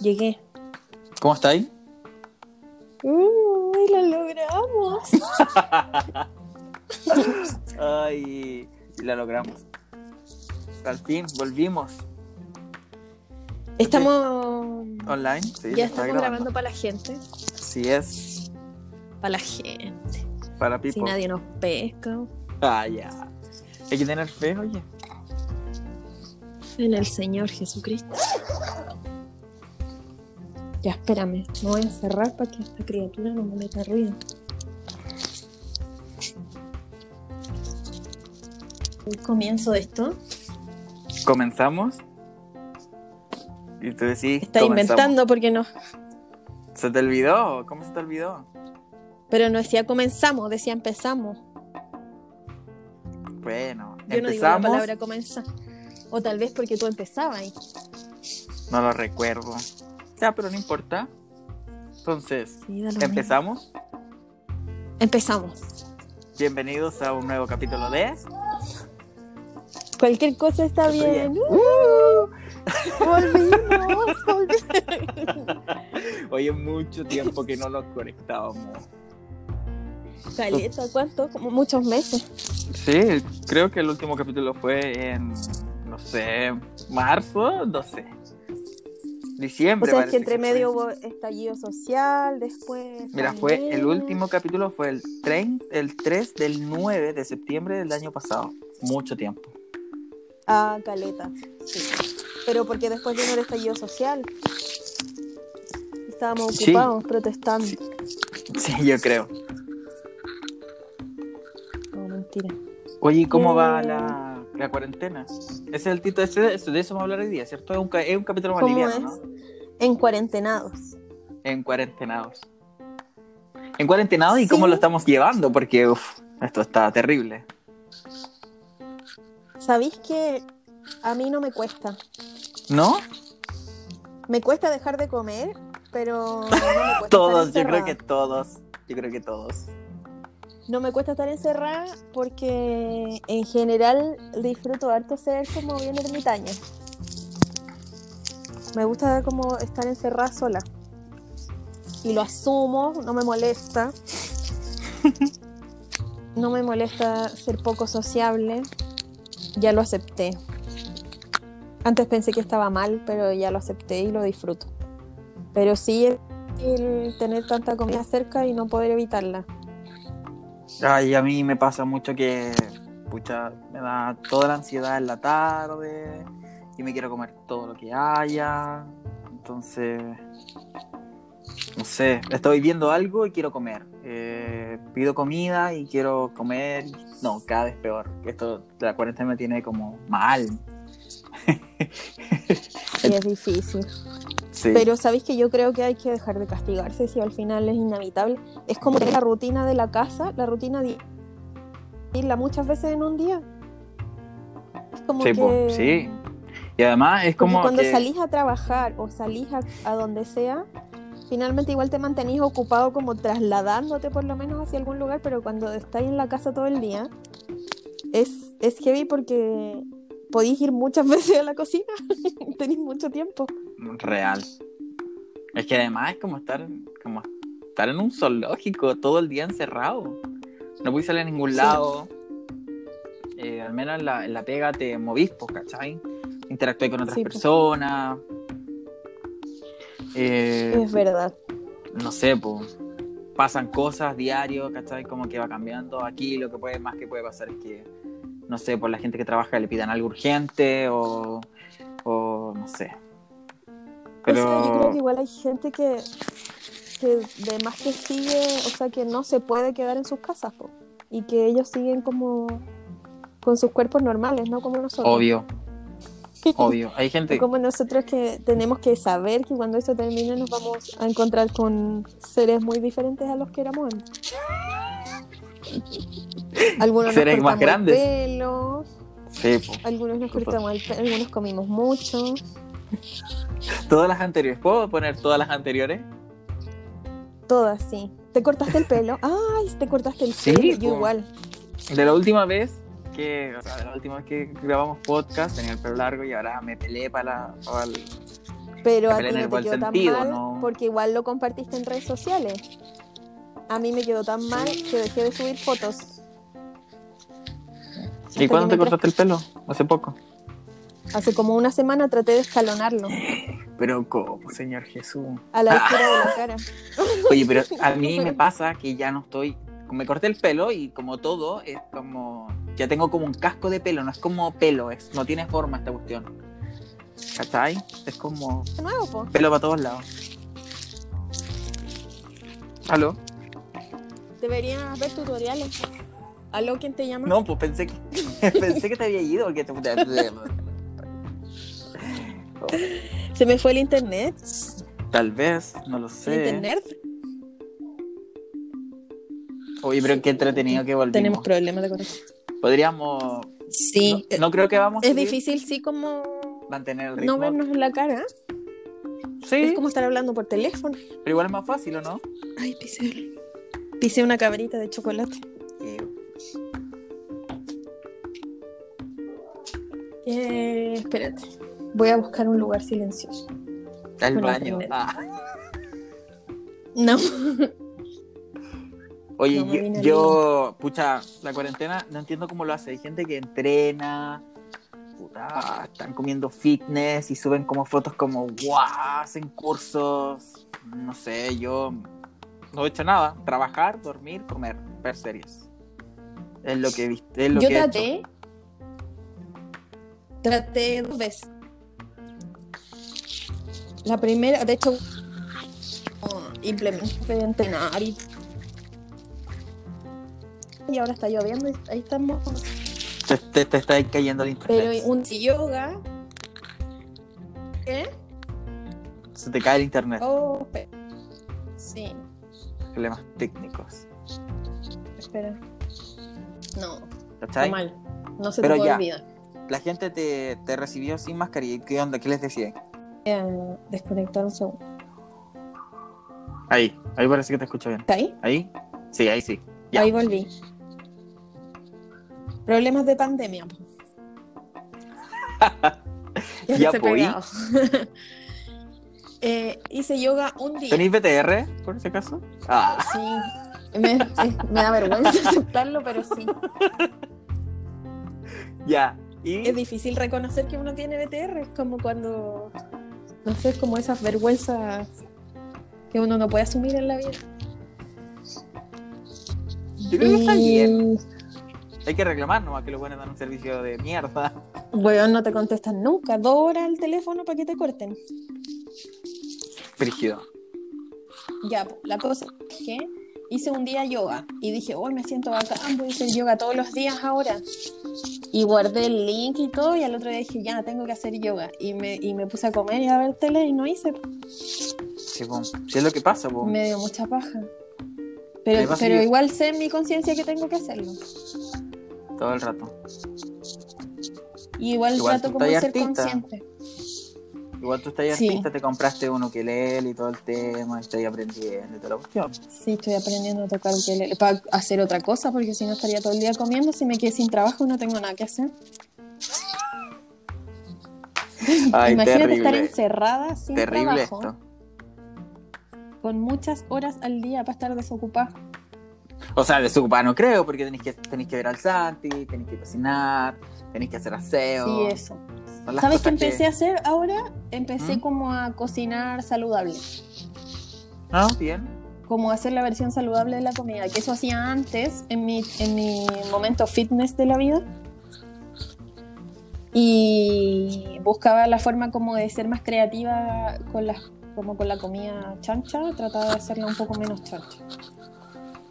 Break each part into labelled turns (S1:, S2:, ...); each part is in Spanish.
S1: Llegué.
S2: ¿Cómo está ahí?
S1: Uy, lo logramos.
S2: Ay, la logramos. Al fin, volvimos.
S1: Estamos.
S2: Online, sí.
S1: ya estamos grabando para la gente.
S2: Sí es.
S1: Para la gente.
S2: Para
S1: Si
S2: people.
S1: nadie nos pesca.
S2: Ah, ya. Hay que tener fe, oye.
S1: En el Señor Jesucristo. Ya, espérame. Me voy a encerrar para que esta criatura no me meta ruido. El comienzo de esto.
S2: Comenzamos. Y tú decís.
S1: Está
S2: comenzamos.
S1: inventando porque no.
S2: ¿Se te olvidó? ¿Cómo se te olvidó?
S1: Pero no decía comenzamos, decía empezamos.
S2: Bueno,
S1: Yo no digo la
S2: empezamos.
S1: palabra comenzar. O tal vez porque tú empezabas ahí.
S2: No lo recuerdo. Ya, pero no importa. Entonces,
S1: Sí,
S2: empezamos.
S1: Empezamos.
S2: Bienvenidos a un nuevo capítulo de.
S1: Cualquier cosa está bien.
S2: bien.
S1: ¡Uh! volvimos, volvimos.
S2: Oye, mucho tiempo que no nos conectábamos.
S1: Caleta, ¿cuánto? Como muchos meses.
S2: Sí, creo que el último capítulo fue en, no sé, marzo, no sé.
S1: O
S2: Diciembre.
S1: sea, es que entre medio hubo estallido social, después.
S2: Mira, fue el último capítulo, fue el, tren, el 3 del 9 de septiembre del año pasado. Mucho tiempo.
S1: Ah, caleta. Sí. Pero porque después vino el estallido social. Estábamos
S2: Sí.
S1: ocupados protestando.
S2: Sí, yo creo.
S1: No, mentira.
S2: Oye, ¿y ¿cómo va
S1: Eh.
S2: la, la cuarentena? Ese es el título, ese, de eso vamos a hablar hoy día, ¿cierto? Es un, es un capítulo más
S1: ¿Cómo
S2: liviano,
S1: es?
S2: ¿no?
S1: En cuarentenados.
S2: En cuarentenados. En cuarentenados y cómo lo estamos llevando, porque uf, esto está terrible.
S1: ¿Sabéis que a mí no me cuesta?
S2: ¿No?
S1: Me cuesta dejar de comer, pero no me cuesta
S2: Todos,
S1: estar
S2: yo creo que todos. Yo creo que todos.
S1: No me cuesta estar encerrada porque en general disfruto harto ser como bien ermitaña. Me gusta como estar encerrada sola. Y lo asumo, no me molesta. No me molesta ser poco sociable. Ya lo acepté. Antes pensé que estaba mal, pero ya lo acepté y lo disfruto. Pero sí el tener tanta comida cerca y no poder evitarla.
S2: Ay, a mí me pasa mucho que, pucha, me da toda la ansiedad en la tarde y me quiero comer todo lo que haya. Entonces, no sé, estoy viendo algo y quiero comer. Eh, pido comida y quiero comer. No, cada vez peor. Esto, la cuarentena me tiene como mal.
S1: Sí, es difícil.
S2: Sí.
S1: Pero sabéis que yo creo que hay que dejar de castigarse si al final es inevitable. Es como que la rutina de la casa, la rutina de irla muchas veces en un día. Es como
S2: Sí,
S1: que
S2: sí. Y además es
S1: porque
S2: como
S1: cuando
S2: que...
S1: salís a trabajar o salís a, a donde sea, finalmente igual te mantenís ocupado como trasladándote por lo menos hacia algún lugar, pero cuando estáis en la casa todo el día, es, es heavy porque podéis ir muchas veces a la cocina, tenéis mucho tiempo.
S2: real. Es que además es como estar, como estar en un zoológico todo el día encerrado. No puedes salir a ningún
S1: Sí.
S2: lado. Eh, al menos en la, en la pega te movís, pues, ¿cachai? Interactúas con otras
S1: Sí, pues.
S2: personas. Eh,
S1: Es verdad.
S2: no sé, pues. Pasan cosas diario, ¿cachai? Como que va cambiando. Aquí lo que puede más que puede pasar es que, no sé, por la gente que trabaja le pidan algo urgente o, o no sé. Pero
S1: O sea, yo creo que igual hay gente que, que de más que sigue, o sea, que no se puede quedar en sus casas, po, y que ellos siguen como con sus cuerpos normales, no como nosotros.
S2: obvio, obvio. Hay gente,
S1: Como nosotros que tenemos que saber que cuando eso termine nos vamos a encontrar con seres muy diferentes a los que éramos antes. Algunos
S2: Seres
S1: nos
S2: más grandes.
S1: el pelo,
S2: sí,
S1: algunos nos cortamos el pelo, algunos comimos mucho.
S2: todas las anteriores. ¿Puedo poner todas las anteriores?
S1: Todas, sí. ¿Te cortaste el pelo? Ay, te cortaste el
S2: Sí,
S1: pelo. Yo
S2: po.
S1: igual.
S2: De la última vez que, o sea, la última vez que grabamos podcast tenía el pelo largo y ahora me pelé para, la- para el,
S1: Pero a ti no te quedó tan
S2: sentido,
S1: mal
S2: ¿no?
S1: porque igual lo compartiste en redes sociales. A mí me quedó tan mal que dejé de subir fotos.
S2: ¿Y
S1: Hasta
S2: cuándo te cortaste el pelo? Hace poco.
S1: Hace como una semana traté de escalonarlo
S2: Pero ¿cómo, Señor Jesús?
S1: a la altura de la cara.
S2: Oye, pero a mí me pasa que ya no estoy. Me corté el pelo y como todo, es como. Ya tengo como un casco de pelo, no es como pelo, es, no tiene forma esta cuestión. ¿Cachai? Es como
S1: De nuevo, po.
S2: pelo para todos lados. ¿Aló?
S1: Deberías ver tutoriales. ¿Aló quién te llama?
S2: No, pues pensé que pensé que te había ido porque te.
S1: Se me fue el internet.
S2: Tal vez, no lo
S1: ¿El
S2: sé.
S1: internet?
S2: Oye, pero qué entretenido que volvimos.
S1: Tenemos problemas de corazón.
S2: Podríamos.
S1: Sí.
S2: No, no creo que vamos
S1: es difícil, sí, como
S2: mantener el ritmo.
S1: no vernos en la cara.
S2: Sí,
S1: Es como estar hablando por teléfono.
S2: pero igual es más fácil, ¿o no?
S1: Ay, pisé. Pisé una cabrita de chocolate. Eh, espérate. Voy a buscar un lugar silencioso.
S2: El
S1: Con
S2: baño. Ah.
S1: No.
S2: Oye,
S1: No
S2: yo, pucha, la cuarentena no entiendo cómo lo hace. Hay gente que entrena, puta, están comiendo fitness y suben como fotos como, guau, hacen cursos. No sé, yo no he hecho nada. Trabajar, dormir, comer, ver series. Es lo que he. Es lo
S1: Yo
S2: que he hecho.
S1: traté. Traté dos veces. La primera, de hecho, oh, implementos de entrenar y. Y ahora está lloviendo y ahí estamos.
S2: Te, te, te está cayendo el internet.
S1: Pero un yoga. ¿Qué?
S2: Se te cae el internet.
S1: Oh, sí,
S2: Problemas técnicos.
S1: espera. No, está mal. No se
S2: Pero
S1: te puede
S2: ya.
S1: olvidar.
S2: La gente te, te recibió sin mascarilla. ¿Qué onda? ¿Qué les decía?
S1: Eh, desconectar un segundo.
S2: Ahí, ahí parece que te escucho bien.
S1: ¿Está ahí?
S2: ¿Ahí? Sí, ahí sí. Ya.
S1: Ahí volví. Problemas de pandemia. Ya
S2: Ya.
S1: Eh, hice yoga un día.
S2: ¿Tenéis BTR, por ese caso? Ah,
S1: Sí. Me, da vergüenza aceptarlo, pero sí.
S2: ya. Y
S1: Es difícil reconocer que uno tiene BTR. Es como cuando. No sé, es como esas vergüenzas que uno no puede asumir en la vida.
S2: yo creo que está bien. Hay que reclamar nomás que los buenos dan un servicio de mierda.
S1: Weón, no te contestan nunca. Dos horas al teléfono para que te corten.
S2: Brígido.
S1: Ya, la cosa es que hice un día yoga y dije, hoy me siento bacán, voy a hacer yoga todos los días ahora. Y guardé el link y todo, y al otro día dije, ya, tengo que hacer yoga. Y me, y me puse a comer y a ver tele y no hice.
S2: Sí. Sí, es lo que pasa, po.
S1: Me dio mucha paja. Pero, pero igual sé en mi conciencia que tengo que hacerlo.
S2: Todo el rato.
S1: Y igual,
S2: Igual
S1: trato como ser
S2: artista.
S1: consciente.
S2: Igual tú estás
S1: Sí.
S2: artista, te compraste un ukelele y todo el tema, y estás aprendiendo y toda la cuestión.
S1: Sí, estoy aprendiendo a tocar ukelele para hacer otra cosa, porque si no estaría todo el día comiendo. Si me quedé sin trabajo, no tengo nada que hacer.
S2: Ay,
S1: Imagínate estar encerrada sin
S2: Terrible
S1: trabajo,
S2: esto.
S1: con muchas horas al día para estar desocupada.
S2: O sea, desocupada no creo, porque tenéis que, tenéis que ver al Santi, tenéis que cocinar, tenéis que hacer aseo.
S1: Sí, eso. ¿Sabes qué
S2: cosas que-
S1: empecé a hacer ahora? Empecé
S2: ¿Mm?
S1: como a cocinar saludable.
S2: No, bien.
S1: Como hacer la versión saludable de la comida, que eso hacía antes en mi, en mi momento fitness de la vida. Y buscaba la forma como de ser más creativa con las como con la comida chancha, trataba de hacerla un poco menos chancha.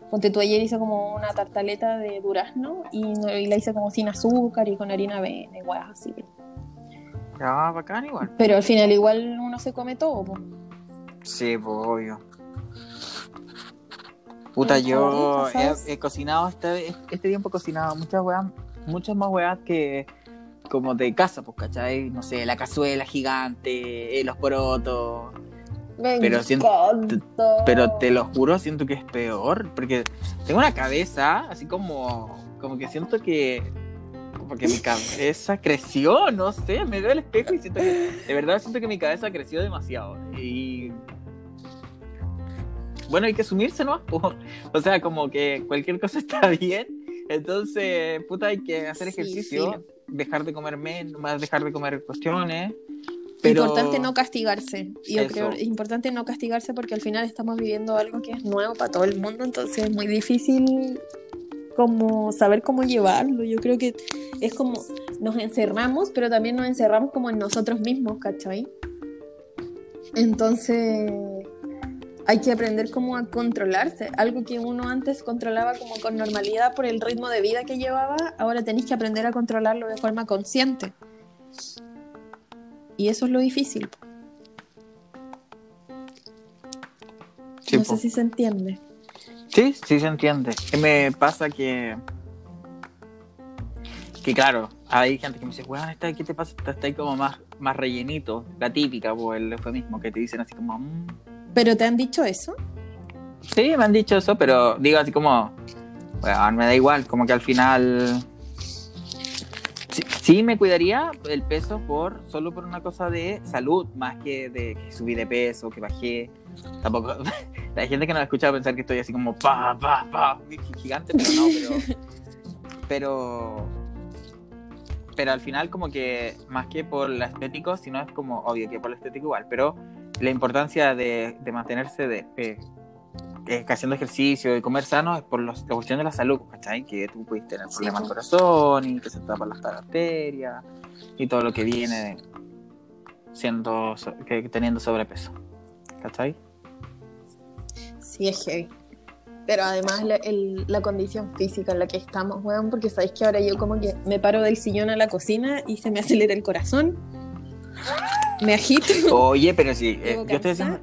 S1: Ponte tú ayer hice como una tartaleta de durazno y, no- y la hice como sin azúcar y con harina avena y así.
S2: Ya, bacán igual.
S1: Pero al final igual uno se come todo. po.
S2: Sí, pues obvio. Puta, yo he, he cocinado este, este tiempo he cocinado muchas weas, muchas más weas que como de casa, pues, ¿cachai? No sé, la cazuela gigante, eh, los porotos.
S1: Me
S2: Pero siento-. Pero te lo juro, siento que es peor, porque tengo una cabeza así como, como que siento que porque mi cabeza creció, no sé, me veo el espejo y siento que, de verdad siento que mi cabeza creció demasiado. Y bueno, hay que sumirse, ¿no? O sea, como que cualquier cosa está bien. Entonces, puta, hay que hacer ejercicio, dejar de comer menos, más dejar de comer cuestiones. Pero...
S1: Importante no castigarse. Yo creo es importante no castigarse porque al final estamos viviendo algo que es nuevo para todo el mundo, entonces es muy difícil como saber cómo llevarlo. Yo creo que es como nos encerramos, pero también nos encerramos como en nosotros mismos, ¿cachai? Entonces hay que aprender cómo a controlarse. Algo que uno antes controlaba como con normalidad por el ritmo de vida que llevaba, ahora tenéis que aprender a controlarlo de forma consciente. Y eso es lo difícil. no sé si se entiende.
S2: Sí, sí se entiende. Me pasa que. Que claro, hay gente que me dice, weón, ¿qué te pasa? Está ahí como más, más rellenito. La típica, pues el eufemismo que te dicen así como. Mm".
S1: ¿Pero te han dicho eso?
S2: Sí, me han dicho eso, pero digo así como. Bueno, me da igual, como que al final Sí, me cuidaría el peso por solo por una cosa de salud, más que de que subí de peso, que bajé. Tampoco. La gente que no me escucha pensar que estoy así como pa, pa, pa, gigante, pero no, pero. Pero. Pero al final, como que más que por lo estético, sino es como obvio que por lo estético igual, pero la importancia de, de mantenerse de, eh, eh, haciendo ejercicio y comer sano es por los, la cuestión de la salud, ¿cachai? Que tú puedes tener problemas al corazón y que se tapan las arterias y todo lo que viene siendo que, teniendo sobrepeso, ¿cachai?
S1: Sí, es heavy. Pero además la, la, condición física en la que estamos, weón, porque sabéis que ahora yo como que me paro del sillón a la cocina y se me acelera el corazón. Me agito.
S2: Oye, pero sí, eh, yo estoy diciendo,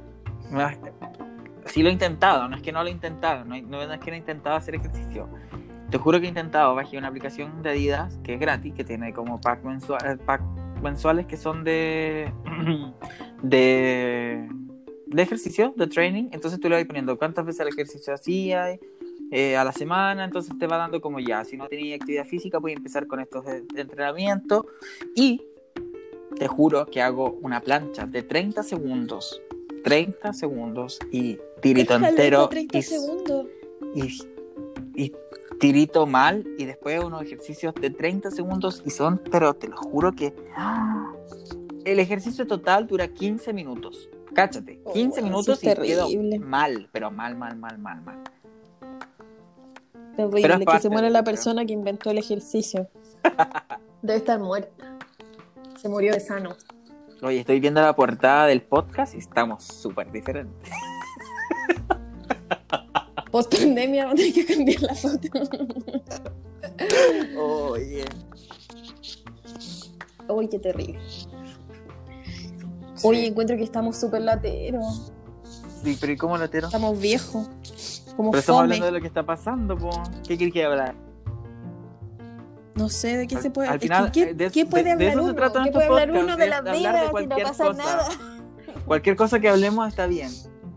S2: sí lo he intentado, no es que no lo he intentado, no, es que no he intentado hacer ejercicio. Te juro que he intentado, bajé una aplicación de Adidas que es gratis, que tiene como pack, pack mensuales que son de, de, de ejercicio, de training. Entonces tú le vas poniendo cuántas veces el ejercicio hacía eh, a la semana, entonces te va dando como ya, si no tenía actividad física, a empezar con estos de, de entrenamiento y te juro que hago una plancha de 30 segundos 30 segundos y tirito entero.
S1: 30
S2: y,
S1: segundos.
S2: Y, tirito mal y después unos ejercicios de 30 segundos y son, pero te lo juro que el ejercicio total dura 15 minutos. Cáchate, 15 minutos y quedo mal, pero mal, mal, mal, mal, mal.
S1: Terrible, que se muere la persona que inventó el ejercicio. Debe estar muerta. Se murió de sano.
S2: Oye, estoy viendo la portada del podcast y estamos súper diferentes.
S1: Post pandemia, vamos a que cambiar la foto.
S2: Oye.
S1: Uy, qué terrible. Oye, encuentro que estamos súper lateros.
S2: Sí, pero ¿y cómo lateros?
S1: Estamos viejos. Como
S2: pero estamos hablando de lo que está pasando, po. ¿qué quieres que hablar?
S1: No sé de qué se puede. hablar. ¿qué, puede hablar uno? ¿Qué puede hablar uno de la vida si no pasa nada?
S2: Cualquier cosa que hablemos está bien.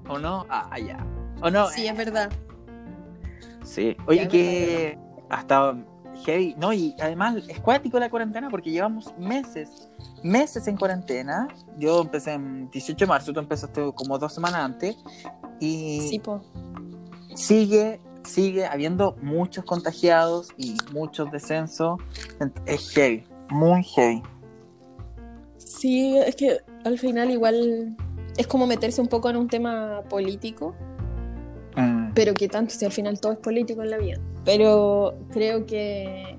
S2: ¿O no? Ah, ya. ¿O no?
S1: Sí, es verdad.
S2: Sí. Oye, que hasta heavy. No, y además es cuático la cuarentena porque llevamos meses, meses en cuarentena. Yo empecé en 18 de marzo, tú empezaste como dos semanas antes. Y
S1: sí, po.
S2: sigue sigue habiendo muchos contagiados y muchos descensos. Es heavy, muy heavy.
S1: Sí, es que al final igual es como meterse un poco en un tema político. Mm. Pero que tanto si al final todo es político en la vida. Pero creo que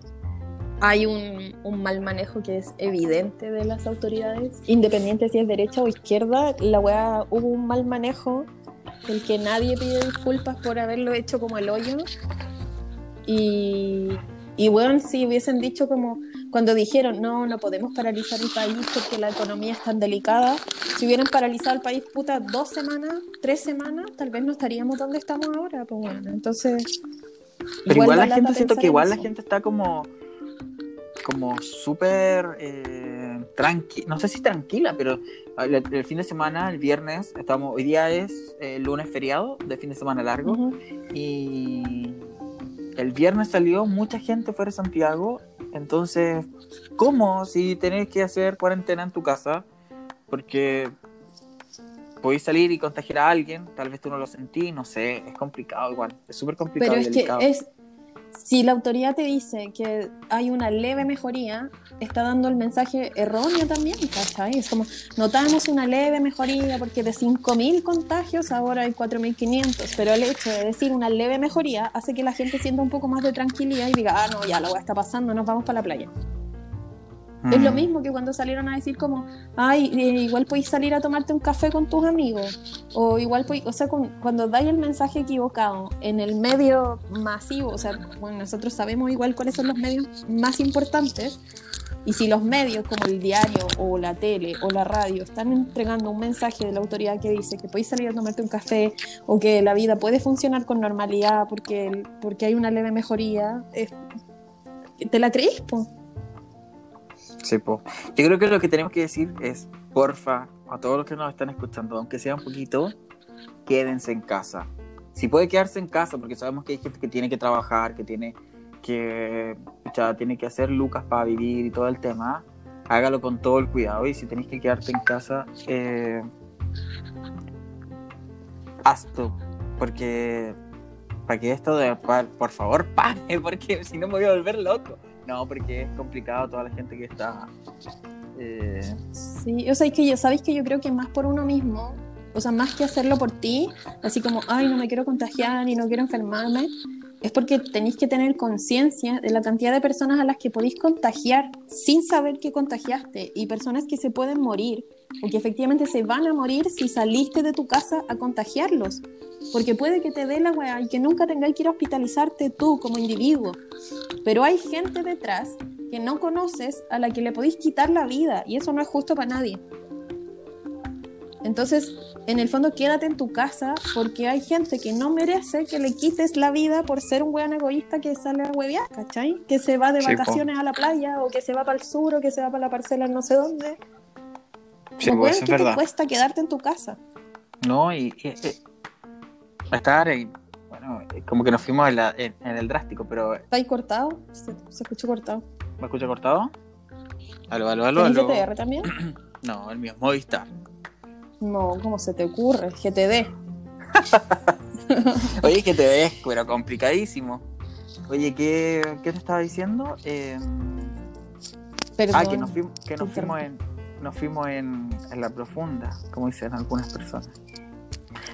S1: hay un, un, mal manejo que es evidente de las autoridades, independiente si es derecha o izquierda, la weá hubo un mal manejo el que nadie pide disculpas por haberlo hecho como el hoyo. Y, y bueno, si hubiesen dicho como cuando dijeron, no, no podemos paralizar el país porque la economía es tan delicada, si hubieran paralizado el país, puta, dos semanas, tres semanas, tal vez no estaríamos donde estamos ahora. Pues bueno, entonces...
S2: Pero igual, la gente, siento que igual la gente está como como súper eh, tranquila, no sé si tranquila, pero el, fin de semana, el viernes, estamos, hoy día es el lunes feriado de fin de semana largo y el viernes salió mucha gente fuera de Santiago Entonces, ¿cómo si tenés que hacer cuarentena en tu casa? Porque podéis salir y contagiar a alguien, tal vez tú no lo sentís, no sé, es complicado igual, es súper complicado.
S1: Pero es que es, si la autoridad te dice que hay una leve mejoría, está dando el mensaje erróneo también, ¿cachai? Es como, notamos una leve mejoría porque de 5.000 contagios ahora hay 4.500, pero el hecho de decir una leve mejoría hace que la gente sienta un poco más de tranquilidad y diga, ah, no, ya la está pasando, nos vamos para la playa. Es lo mm. mismo que cuando salieron a decir como, ay, eh, igual podéis salir a tomarte un café con tus amigos. O igual podéis, o sea, cuando dais el mensaje equivocado en el medio masivo, o sea, bueno, nosotros sabemos igual cuáles son los medios más importantes. Y si los medios como el diario o la tele o la radio están entregando un mensaje de la autoridad que dice que podéis salir a tomarte un café o que la vida puede funcionar con normalidad porque, porque hay una leve mejoría, ¿te la creís? Po?
S2: Sí, po. Yo creo que lo que tenemos que decir es, porfa, a todos los que nos están escuchando, aunque sea un poquito, quédense en casa. Si puede quedarse en casa, porque sabemos que hay gente que tiene que trabajar, que tiene que, tiene que hacer lucas para vivir y todo el tema, hágalo con todo el cuidado. Y si tenéis que quedarte en casa, eh, hazlo. Porque para que esto, de, por favor, pare, porque si no me voy a volver loco. No, porque es complicado toda la gente que está.
S1: Eh... Sí, o sea, es que yo, sabéis que yo creo que más por uno mismo, o sea, más que hacerlo por ti, así como, ay, no me quiero contagiar y no quiero enfermarme, es porque tenéis que tener conciencia de la cantidad de personas a las que podéis contagiar sin saber que contagiaste y personas que se pueden morir o que efectivamente se van a morir si saliste de tu casa a contagiarlos. Porque puede que te dé la weá y que nunca tengáis que ir a hospitalizarte tú como individuo. Pero hay gente detrás que no conoces a la que le podéis quitar la vida y eso no es justo para nadie. Entonces, en el fondo, quédate en tu casa porque hay gente que no merece que le quites la vida por ser un weón egoísta que sale a huevear, ¿cachai? Que se va de vacaciones a la playa o que se va para el sur o que se va para la parcela no sé dónde. Sí, pues, ¿Qué te cuesta quedarte en tu casa?
S2: No, y, estar bueno, como que nos fuimos en, el drástico, pero...
S1: ¿Está ahí cortado? Se, escucha cortado.
S2: ¿Me escucha cortado? Aló, aló, aló, aló.
S1: GTR también?
S2: no, el mío es Movistar.
S1: No, ¿cómo se te ocurre? GTD.
S2: Oye, GTD, pero complicadísimo. Oye, ¿qué, qué te estaba diciendo? Eh... Ah, que nos fuimos, que nos fuimos en, nos fuimos en, en, la profunda, como dicen algunas personas.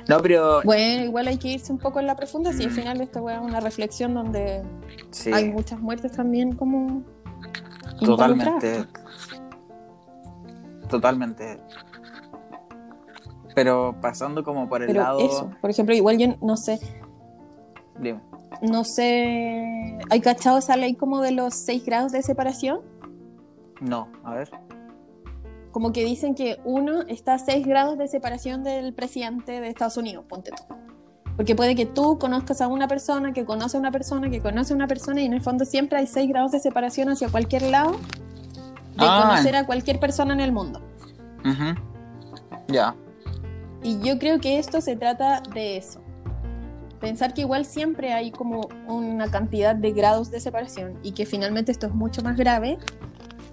S2: No, pero.
S1: Bueno, igual hay que irse un poco en la profunda, si al final esto es una reflexión donde hay muchas muertes también como.
S2: Totalmente. Totalmente pero pasando como por el lado. Eso,
S1: por ejemplo, igual yo no sé. Dime. No sé. ¿Hay cachado esa ley como de los 6 grados de separación?
S2: No, a ver.
S1: Como que dicen que uno está a 6 grados de separación del presidente de Estados Unidos, ponte tú. Porque puede que tú conozcas a una persona, que conoce a una persona, que conoce a una persona, y en el fondo siempre hay 6 grados de separación hacia cualquier lado de ah. conocer a cualquier persona en el mundo.
S2: Ya.
S1: Y yo creo que esto se trata de eso. Pensar que igual siempre hay como una cantidad de grados de separación y que finalmente esto es mucho más grave,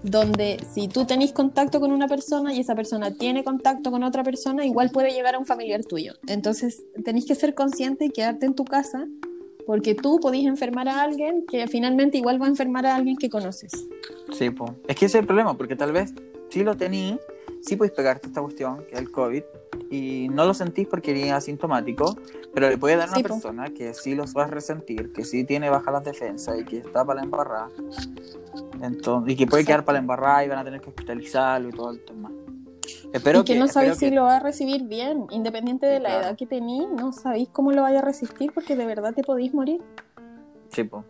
S1: donde si tú tenés contacto con una persona y esa persona tiene contacto con otra persona, igual puede llegar a un familiar tuyo. Entonces tenés que ser consciente y quedarte en tu casa porque tú podés enfermar a alguien que finalmente igual va a enfermar a alguien que conoces.
S2: Sí, pues. es que ese es el problema, porque tal vez si lo tenís, sí puedes pegarte esta cuestión, que es el COVID, y no lo sentís porque eres asintomático, pero le puede dar a una persona que sí los va a resentir, que sí tiene bajas las defensas y que está para la embarrada. Entonces, y que puede quedar para la embarrada y van a tener que hospitalizarlo y todo el tema.
S1: Espero y que, no sabéis si lo va a recibir bien, independiente de la edad que tenéis, no sabéis cómo lo vaya a resistir porque de verdad te podéis morir.
S2: Sí, pues.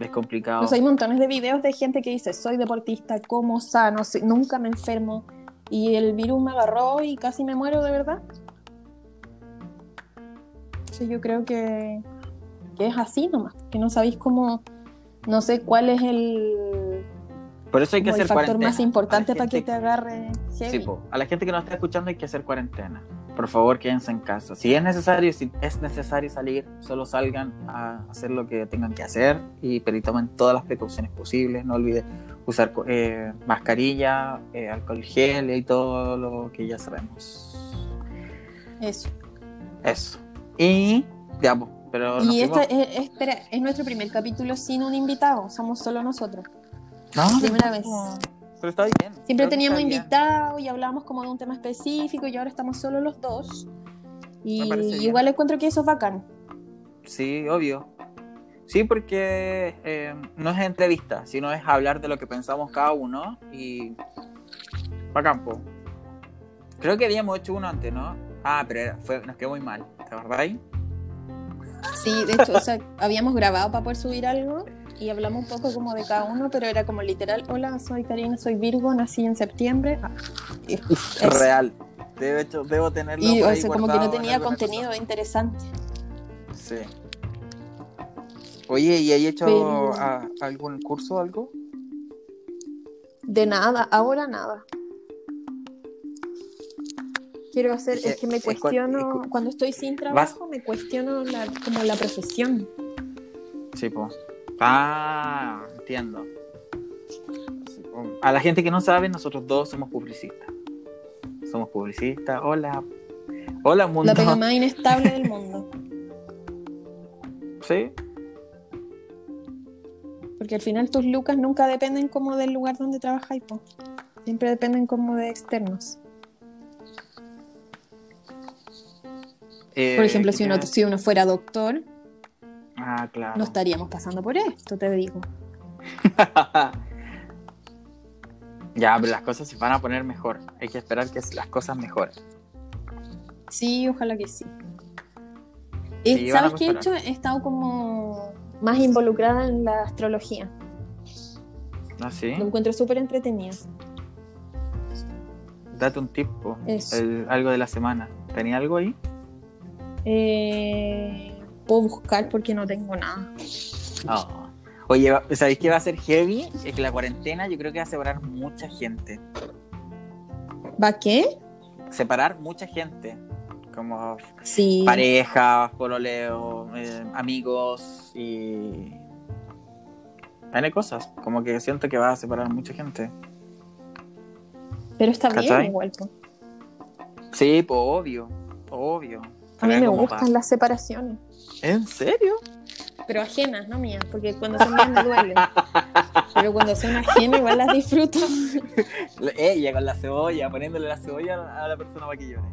S2: Es complicado.
S1: hay montones de videos de gente que dice, soy deportista, como sano, nunca me enfermo y el virus me agarró y casi me muero de verdad. Sí, yo creo que, es así nomás, que no sabéis cómo, no sé cuál es el,
S2: Por eso hay que hacer
S1: el factor más importante para que te agarre.
S2: Sí, a la gente que nos está escuchando hay que hacer cuarentena. Por favor quédense en casa. Si es necesario, si es necesario salir, solo salgan a hacer lo que tengan que hacer y pero tomen todas las precauciones posibles. No olviden usar eh, mascarilla, eh, alcohol gel y todo lo que ya sabemos.
S1: Eso.
S2: Eso. Y pues, pero
S1: Y esta es, espera, es nuestro primer capítulo sin un invitado, somos solo nosotros.
S2: No,
S1: primera
S2: pero-
S1: vez.
S2: Pero está bien.
S1: Siempre teníamos invitados y hablábamos como de un tema específico y ahora estamos solo los dos. Y igual encuentro que eso es bacán.
S2: Sí, obvio. Sí, porque eh, no es entrevista, sino es hablar de lo que pensamos cada uno y va campo. Creo que habíamos hecho uno antes, ¿no? Ah, pero era- fue, nos quedó muy mal, ¿te acordáis?
S1: Sí, de hecho, o sea, habíamos grabado para poder subir algo y hablamos un poco como de cada uno, pero era como literal, hola, soy Karina, soy Virgo, nací en septiembre. Ah, y.
S2: Real. De hecho, debo tenerlo.
S1: Y
S2: por
S1: o
S2: ahí
S1: sea, como que no
S2: en
S1: tenía contenido interesante.
S2: Sí. Oye, ¿y hay hecho
S1: Pero-
S2: algún curso o algo?
S1: De nada, ahora nada. Quiero hacer,
S2: Es que-
S1: me cuestiono,
S2: es cu-
S1: cuando estoy sin trabajo, me cuestiono la, como la profesión.
S2: Sí, pues. Ah, entiendo. A la gente que no sabe, nosotros dos somos publicistas. Somos publicistas. Hola. Hola, mundo.
S1: La pega más inestable del mundo.
S2: Sí,
S1: Porque al final tus lucas nunca dependen como del lugar donde trabajáis, po. Siempre dependen como de externos.
S2: Eh,
S1: Por ejemplo,
S2: ¿qué
S1: si uno, si uno fuera doctor,
S2: Ah, claro.
S1: no estaríamos pasando por esto, te digo.
S2: ya, pero las cosas se van a poner mejor. Hay que esperar que las cosas mejoren.
S1: Sí, ojalá que sí. Eh,
S2: Sí,
S1: ¿Sabes qué he hecho? He estado como más involucrada en la astrología.
S2: ¿Ah, sí?
S1: Lo encuentro súper entretenido.
S2: Date un tip, po.
S1: Eso.
S2: El- algo de la semana. ¿Tenía algo ahí?
S1: Eh, puedo buscar porque no tengo nada.
S2: No. Oye, ¿sabéis qué va a ser heavy? Es que la cuarentena yo creo que va a separar mucha gente.
S1: ¿Va qué?
S2: Separar mucha gente. Como
S1: Sí.
S2: parejas, pololeo, eh, amigos y... Hay cosas. Como que siento que va a separar mucha gente.
S1: Pero está bien igual.
S2: Sí, pues obvio. Obvio.
S1: A mí me gustan las separaciones.
S2: ¿En serio?
S1: Pero ajenas, no mías, porque cuando son mías me duelen. Pero cuando son ajenas igual las disfruto.
S2: Ella con la cebolla, poniéndole la cebolla a la persona para que llore.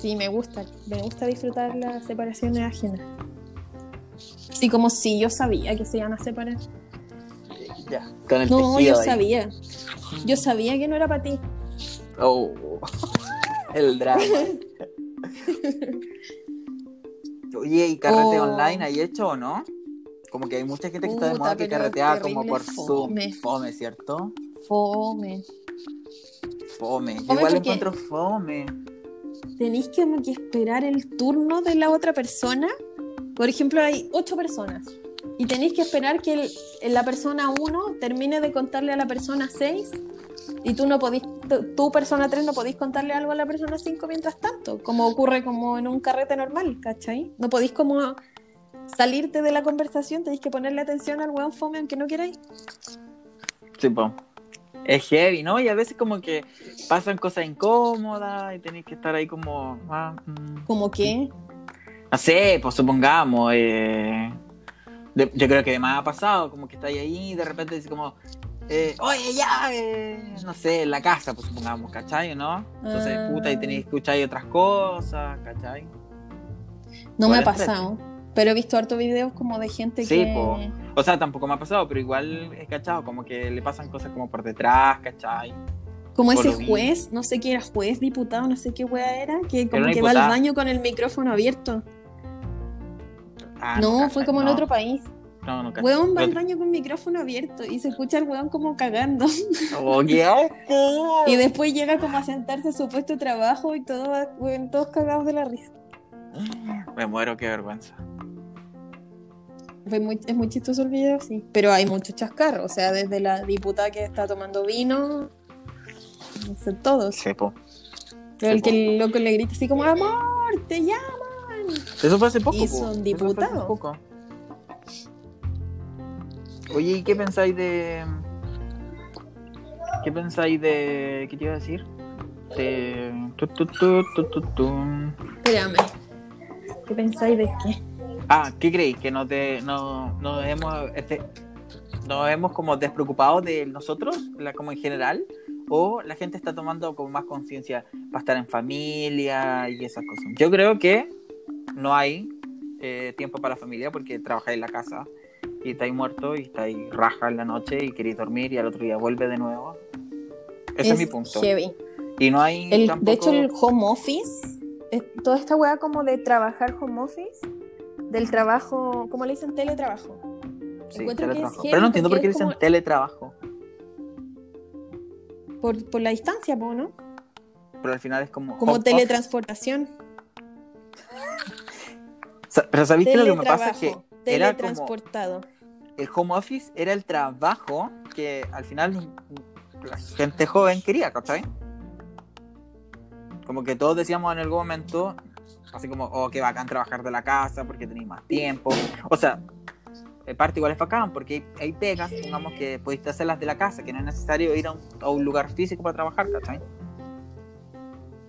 S1: Sí, me gusta. Me gusta disfrutar las separaciones ajenas. Sí, como si yo sabía que se iban a separar.
S2: Ya. Con el
S1: No, yo
S2: ahí.
S1: sabía. Yo sabía que no era para ti.
S2: Oh, el drama. Oye, ¿y carrete
S1: Oh.
S2: online hay hecho o no? Como que hay mucha gente que está de
S1: Puta,
S2: moda que carretea como por
S1: fome.
S2: Zoom. Fome, ¿cierto?
S1: Fome.
S2: Fome. Yo
S1: Fome
S2: igual lo
S1: porque-
S2: encuentro fome.
S1: Tenéis que, como que esperar el turno de la otra persona. Por ejemplo, hay ocho personas. Y tenéis que esperar que el- la persona uno termine de contarle a la persona seis. Y tú no podís, tú, persona tres, no podís contarle algo a la persona cinco mientras tanto. Como ocurre como en un carrete normal, ¿cachai? No podís como salirte de la conversación, tenéis que ponerle atención al weón fome aunque no queráis.
S2: Sí, po. Es heavy, ¿no? Y a veces como que pasan cosas incómodas y tenéis que estar ahí como... ah, mm.
S1: Como que,
S2: No sé, pues supongamos... eh, de- yo creo que además ha pasado, como que estáis ahí y de repente dice como... eh, Oye, ya, eh, no sé, en la casa, pues supongamos, ¿cachai? ¿No? Entonces,
S1: Ah.
S2: puta, y tenéis que escuchar otras cosas, ¿cachai?
S1: no me ha pasado. Pero he visto hartos videos como de gente
S2: Sí,
S1: que...
S2: po. O sea, tampoco me ha pasado, pero igual es cachado, como que le pasan cosas como por detrás, ¿cachai?
S1: Como
S2: Por
S1: ese juez, no sé qué era juez, diputado, no sé qué wea era, que como que va al baño con el micrófono abierto.
S2: Ah,
S1: no,
S2: cacho,
S1: fue como en
S2: no,
S1: otro país.
S2: No, no, cacho.
S1: Weón va al baño con micrófono abierto y se escucha al weón como cagando.
S2: Oh, qué asco.
S1: y después llega como a sentarse a su puesto de trabajo y todo, weón, todos cagados de la risa.
S2: Me muero, qué vergüenza.
S1: Muy, es muy chistoso el video, sí. Pero hay muchos chascarros, o sea, desde la diputada que está tomando vino, no sé, todos.
S2: Sí, po.
S1: Pero el que el loco le grita así como, amor, te llaman.
S2: Eso fue hace poco.
S1: Y son
S2: Eso fue hace
S1: diputados.
S2: Oye, ¿y qué pensáis de. ¿Qué pensáis de. ¿Qué te iba a decir? De. tu, tu, tu, tu, tu, tu.
S1: Espérame. ¿Qué pensáis de qué?
S2: Ah, ¿qué creéis? ¿Que nos, de, no, nos hemos. este, nos hemos como despreocupado de nosotros, la, como en general? ¿O la gente está tomando como más conciencia para estar en familia y esas cosas? Yo creo que no hay eh, tiempo para la familia porque trabajáis en la casa y estáis muerto y estáis raja en la noche y queréis dormir y al otro día vuelve de nuevo. Ese es, mi punto.
S1: Heavy.
S2: Y no hay
S1: El-
S2: tampoco...
S1: De hecho, el home office, eh, toda esta weá como de trabajar home office, del trabajo, ¿cómo le dicen? Teletrabajo.
S2: Sí,
S1: encuentro que es
S2: teletrabajo. Pero no entiendo por qué
S1: es
S2: dicen
S1: como-
S2: teletrabajo.
S1: Por, por la distancia, ¿no?
S2: Pero al final es como...
S1: Como teletransportación.
S2: Pero ¿sabéis qué lo que me pasa? Es que era como... el home office era el trabajo que al final la gente joven quería, ¿cachai? Como que todos decíamos en algún momento, así como, oh, qué bacán trabajar de la casa porque tenéis más tiempo. O sea, en parte igual es bacán porque hay, hay pegas, digamos, que pudiste hacerlas de la casa, que no es necesario ir a un, a un lugar físico para trabajar, ¿cachai?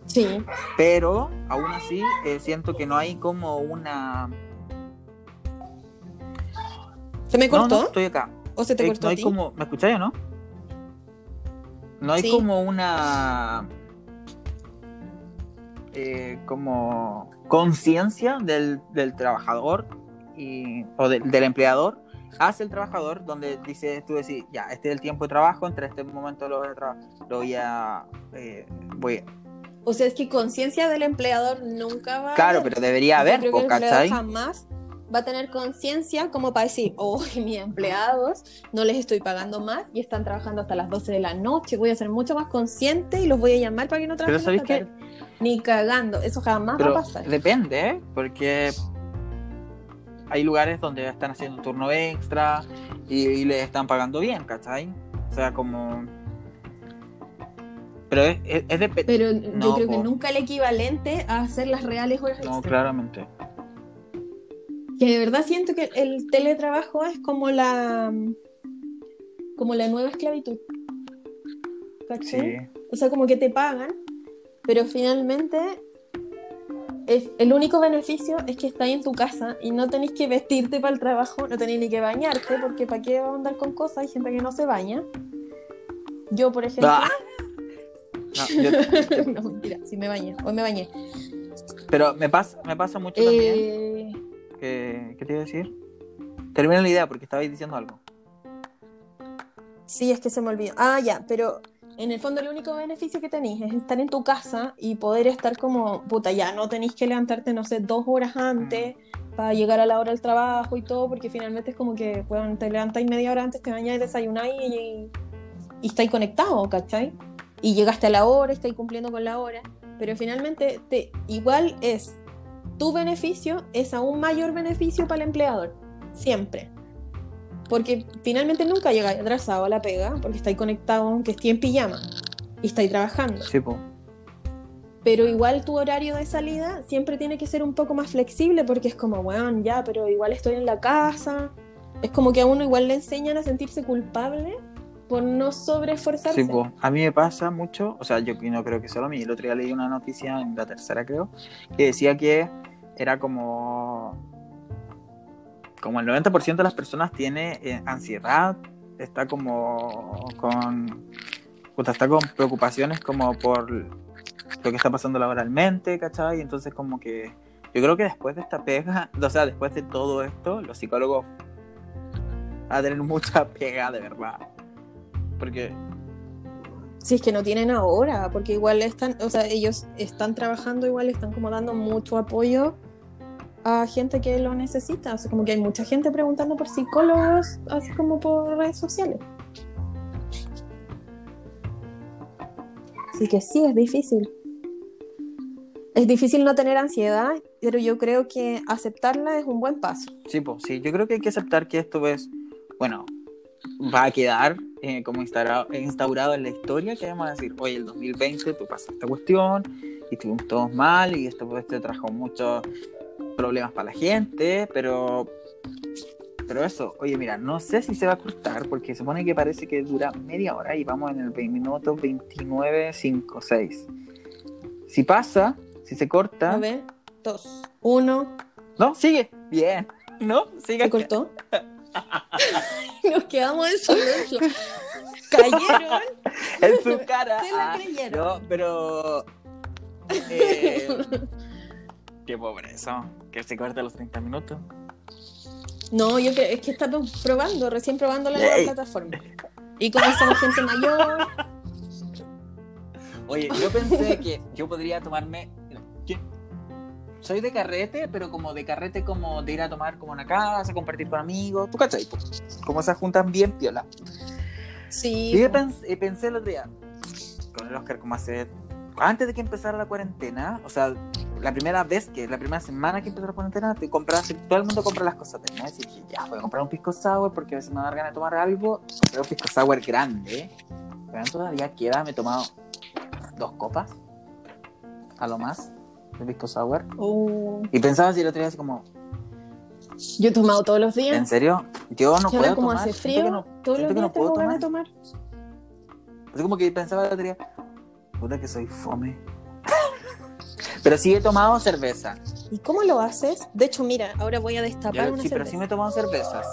S1: Sí.
S2: Pero aún así eh, siento que no hay como una...
S1: ¿Se me
S2: No,
S1: cortó?
S2: no, estoy acá.
S1: ¿O se te
S2: Eh,
S1: cortó
S2: no
S1: a
S2: hay
S1: ti?
S2: como, ¿me escucháis o no? No hay
S1: Sí.
S2: como una eh, como conciencia del, del trabajador y, o del- del empleador hacia el trabajador donde dice tú decís ya este es el tiempo de trabajo entre este momento lo voy a, lo voy a eh, voy a-
S1: O sea, es que conciencia del empleador nunca va a
S2: claro
S1: haber.
S2: pero debería
S1: Yo
S2: haber
S1: creo que el jamás va a tener conciencia como para decir, oh, mis empleados no les estoy pagando más y están trabajando hasta las 12 de la noche, voy a ser mucho más consciente y los voy a llamar para que no trabajen
S2: ¿sabéis
S1: hasta
S2: qué?
S1: tarde". Ni cagando, eso jamás
S2: Pero
S1: va a pasar.
S2: depende, ¿eh? porque hay lugares donde están haciendo turno extra y, y les están pagando bien, ¿cachai? O sea, como... Pero es, es, es de...
S1: Pero
S2: No,
S1: yo creo que nunca el equivalente a hacer las reales horas
S2: No,
S1: extra.
S2: claramente.
S1: Que de verdad siento que el teletrabajo es como la como la nueva esclavitud. ¿Cachai?
S2: Sí.
S1: O sea, como que te pagan, pero finalmente es, el único beneficio es que estás en tu casa y no tenés que vestirte para el trabajo, no tenés ni que bañarte, porque ¿para qué vas a andar con cosas? Hay gente que no se baña. Yo, por ejemplo.
S2: Ah. No, yo-
S1: no, mentira, sí me bañé. Hoy me bañé.
S2: pero me pasa, me pasa mucho también.
S1: Eh,
S2: Que, ¿Qué te iba a decir? Termina la idea porque estabais diciendo algo.
S1: Sí, es que se me olvidó. Ah, ya, pero en el fondo el único beneficio que tenéis es estar en tu casa y poder estar como, puta, ya no tenéis que levantarte, no sé, dos horas antes para llegar a la hora del trabajo y todo, porque finalmente es como que, bueno, te levantáis media hora antes, te bañáis, desayunáis y, y estáis conectados, ¿cachai? Y llegaste a la hora, estáis cumpliendo con la hora, pero finalmente te, igual es, tu beneficio es aún mayor beneficio para el empleador, siempre. Porque finalmente nunca llegáis atrasado a la pega, porque estáis conectado aunque estés en pijama y estáis trabajando.
S2: Sí, po.
S1: Pero igual tu horario de salida siempre tiene que ser un poco más flexible porque es como, bueno, ya, pero igual estoy en la casa. Es como que a uno igual le enseñan a sentirse culpable por no sobreesforzarse.
S2: Sí, po. A mí me pasa mucho, o sea, yo no creo que solo a mí. El otro día leí una noticia en la tercera, creo, que decía que era como. Como el 90% de las personas tiene eh, ansiedad, está como con. está con preocupaciones como por lo que está pasando laboralmente, ¿cachai? Entonces, como que. Yo creo que después de esta pega, o sea, después de todo esto, los psicólogos van a tener mucha pega, de verdad. Porque
S1: Si es que no tienen ahora, porque igual están, o sea, ellos están trabajando, igual están como dando mucho apoyo a gente que lo necesita. O sea, como que hay mucha gente preguntando por psicólogos, así como por redes sociales. Así que sí, es difícil. Es difícil no tener ansiedad, pero yo creo que aceptarla es un buen paso.
S2: Sí, pues sí, yo creo que hay que aceptar que esto es, bueno, va a quedar eh, como instaurado, instaurado en la historia, que vamos a decir, oye, el 2020 tú pasas esta cuestión, y estuvimos todos mal y esto pues, te trajo muchos problemas para la gente, pero pero eso, oye, mira, no sé si se va a cortar porque se supone que parece que dura media hora y vamos en el 20 minutos 29, 5, 6. Si pasa, si se corta.
S1: A ver, dos, uno.
S2: No, sigue. Bien. No, sigue.
S1: ¿Se cortó? Nos quedamos en silencio. Cayeron.
S2: En su cara.
S1: Se la
S2: Ah, no, pero. eh, qué pobreza. Que se corta los 30 minutos.
S1: No, yo creo, es que estamos probando, recién probando la nueva plataforma. Y como somos gente mayor,
S2: Oye, yo pensé que yo podría tomarme. ¿qué? Soy de carrete, pero como de carrete, como de ir a tomar como una casa, compartir con amigos. ¿Tú cachai? po? Como esas juntas bien piola.
S1: sí.
S2: Y yo pensé, y pensé el otro día, con el Oscar, como hace. Antes de que empezara la cuarentena, o sea, la primera vez que, la primera semana que empezó la cuarentena, te compras, todo el mundo compra las cosas mes. Y dije, ya, voy a comprar un pisco sour porque a veces me va a dar ganas de tomar algo. Compré un pisco sour grande. Pero todavía queda, me he tomado dos copas, a lo más, de pisco sour.
S1: Oh,
S2: Y pensaba si el otro día así como,
S1: yo he tomado todos los
S2: ¿en
S1: días.
S2: serio? Yo no
S1: y ahora
S2: puedo
S1: como
S2: tomar.
S1: hace frío,
S2: que no-
S1: todos los días
S2: no puedo
S1: tengo ganas de tomar.
S2: Así como que pensaba el otro día, puta que soy fome. pero sí he tomado cerveza.
S1: ¿Y cómo lo haces? De hecho, mira, ahora voy a destapar
S2: Yo-
S1: una
S2: sí, pero sí me he tomado cervezas.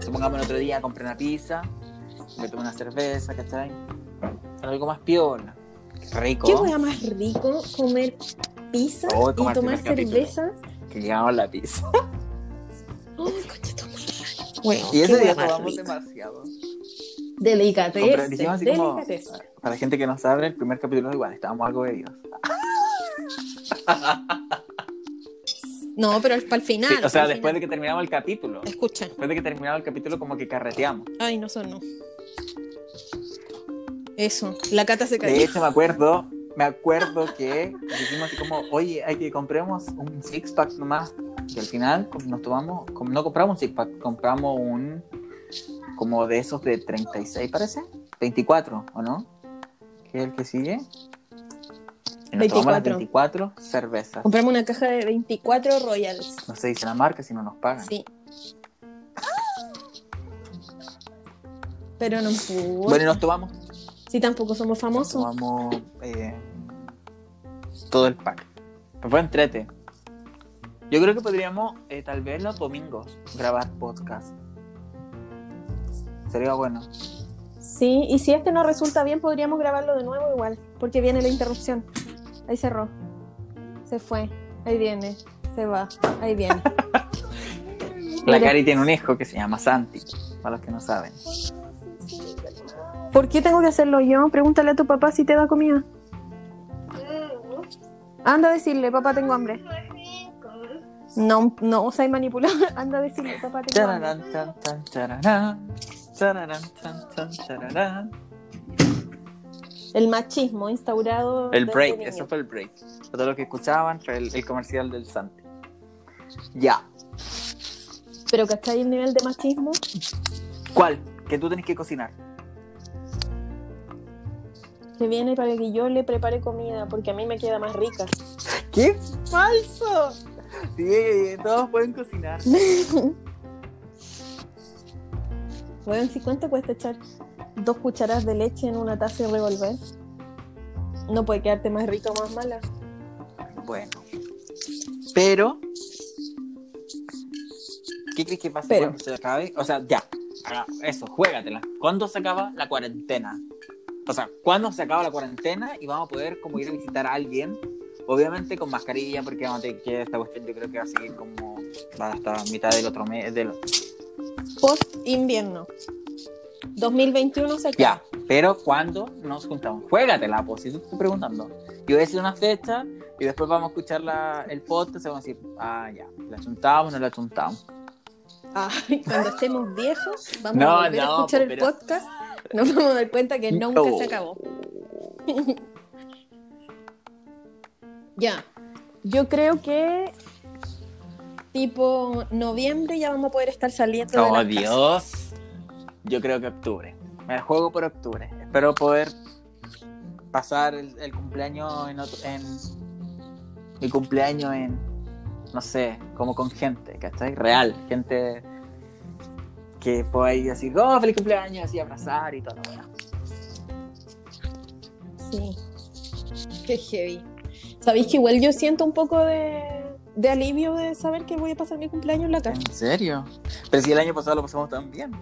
S2: Supongamos el otro día compré una pizza, me tomé una cerveza, ¿cachai? Algo más piola. Rico.
S1: ¿Qué hueá más rico comer pizza
S2: Oh,
S1: y tomar cerveza?
S2: Que llegamos la pizza.
S1: Ay, coche, toma. Bueno,
S2: Y ese día tomamos demasiado.
S1: Delicatez.
S2: Para la gente que no sabe, el primer capítulo igual estábamos algo bebidos.
S1: No, pero para el final.
S2: Sí, o sea, después
S1: final.
S2: de que terminamos el capítulo.
S1: Escucha.
S2: Después de que terminaba el capítulo, como que carreteamos.
S1: Ay, no son no. Eso, la cata se
S2: De
S1: cayó.
S2: hecho, me acuerdo, me acuerdo que dijimos así como, oye, hay que compremos un six pack nomás. Y al final nos tomamos, no compramos un six pack, compramos un como de esos de 36, parece. 24, ¿o no? ¿Qué es el que sigue? Y nos tomamos las
S1: 24.
S2: 24 cervezas.
S1: Compramos una caja de 24 Royals.
S2: No se dice la marca si no nos pagan.
S1: Sí. Pero no pudo.
S2: Bueno, y nos tomamos,
S1: Si tampoco somos famosos.
S2: tomamos eh, todo el pack. Pero fue entrete. Yo creo que podríamos, eh, tal vez los domingos, grabar podcast. Sería bueno.
S1: Sí, y si este no resulta bien, podríamos grabarlo de nuevo igual. Porque viene la interrupción. Ahí cerró. Se fue. Ahí viene. Se va. Ahí viene.
S2: La. Cari tiene un hijo que se llama Santi, para los que no saben.
S1: ¿Por qué tengo que hacerlo yo? Pregúntale a tu papá si te da comida. Anda a decirle, papá, tengo hambre. No, no osai manipular. Anda a decirle, papá, tengo hambre. El machismo instaurado.
S2: El break,
S1: niño.
S2: eso fue el break. Todo lo que escuchaban fue el, el comercial del Santi. Ya.
S1: Pero ¿cachai el nivel de machismo?
S2: ¿Cuál? Que tú tenés que cocinar.
S1: Que viene para que yo le prepare comida, porque a mí me queda más rica.
S2: ¡Qué falso! Sí, todos pueden cocinar.
S1: Bueno, si cuánto cuesta echar dos cucharadas de leche en una taza y revolver. No puede quedarte más rica o más mala.
S2: Bueno. Pero. ¿Qué crees que pasa
S1: Pero.
S2: cuando se acabe? O sea, ya. Eso, juégatela. ¿Cuándo se acaba la cuarentena? O sea, ¿cuándo se acaba la cuarentena y vamos a poder como ir a visitar a alguien? Obviamente con mascarilla, porque vamos a tener que esta cuestión yo creo que va a seguir como hasta mitad del otro mes. Del...
S1: Post invierno. 2021 se acaba.
S2: Ya, pero ¿cuándo nos juntamos? Juégatela, pues, si te estoy preguntando. Yo voy a decir una fecha y después vamos a escuchar la, el podcast y vamos a decir, ah, ya, la chuntamos, no la chuntamos.
S1: Ay, cuando estemos viejos, vamos
S2: No,
S1: a volver a escuchar el podcast. Nos vamos a dar cuenta que nunca
S2: Oh.
S1: se acabó. ya. Yo creo que tipo noviembre ya vamos a poder estar saliendo de
S2: Oh,
S1: casas.
S2: Dios. Yo creo que octubre. Me juego por octubre. Espero poder pasar el, el cumpleaños en, otro- en, mi cumpleaños en, no sé, como con gente, ¿cachai? Real, gente que pueda ir decir, oh, feliz cumpleaños, y abrazar y todo.
S1: Sí. Qué heavy. ¿Sabéis que igual yo siento un poco de, de alivio de saber que voy a pasar mi cumpleaños en la casa?
S2: ¿En serio? Pero si el año pasado lo pasamos tan bien.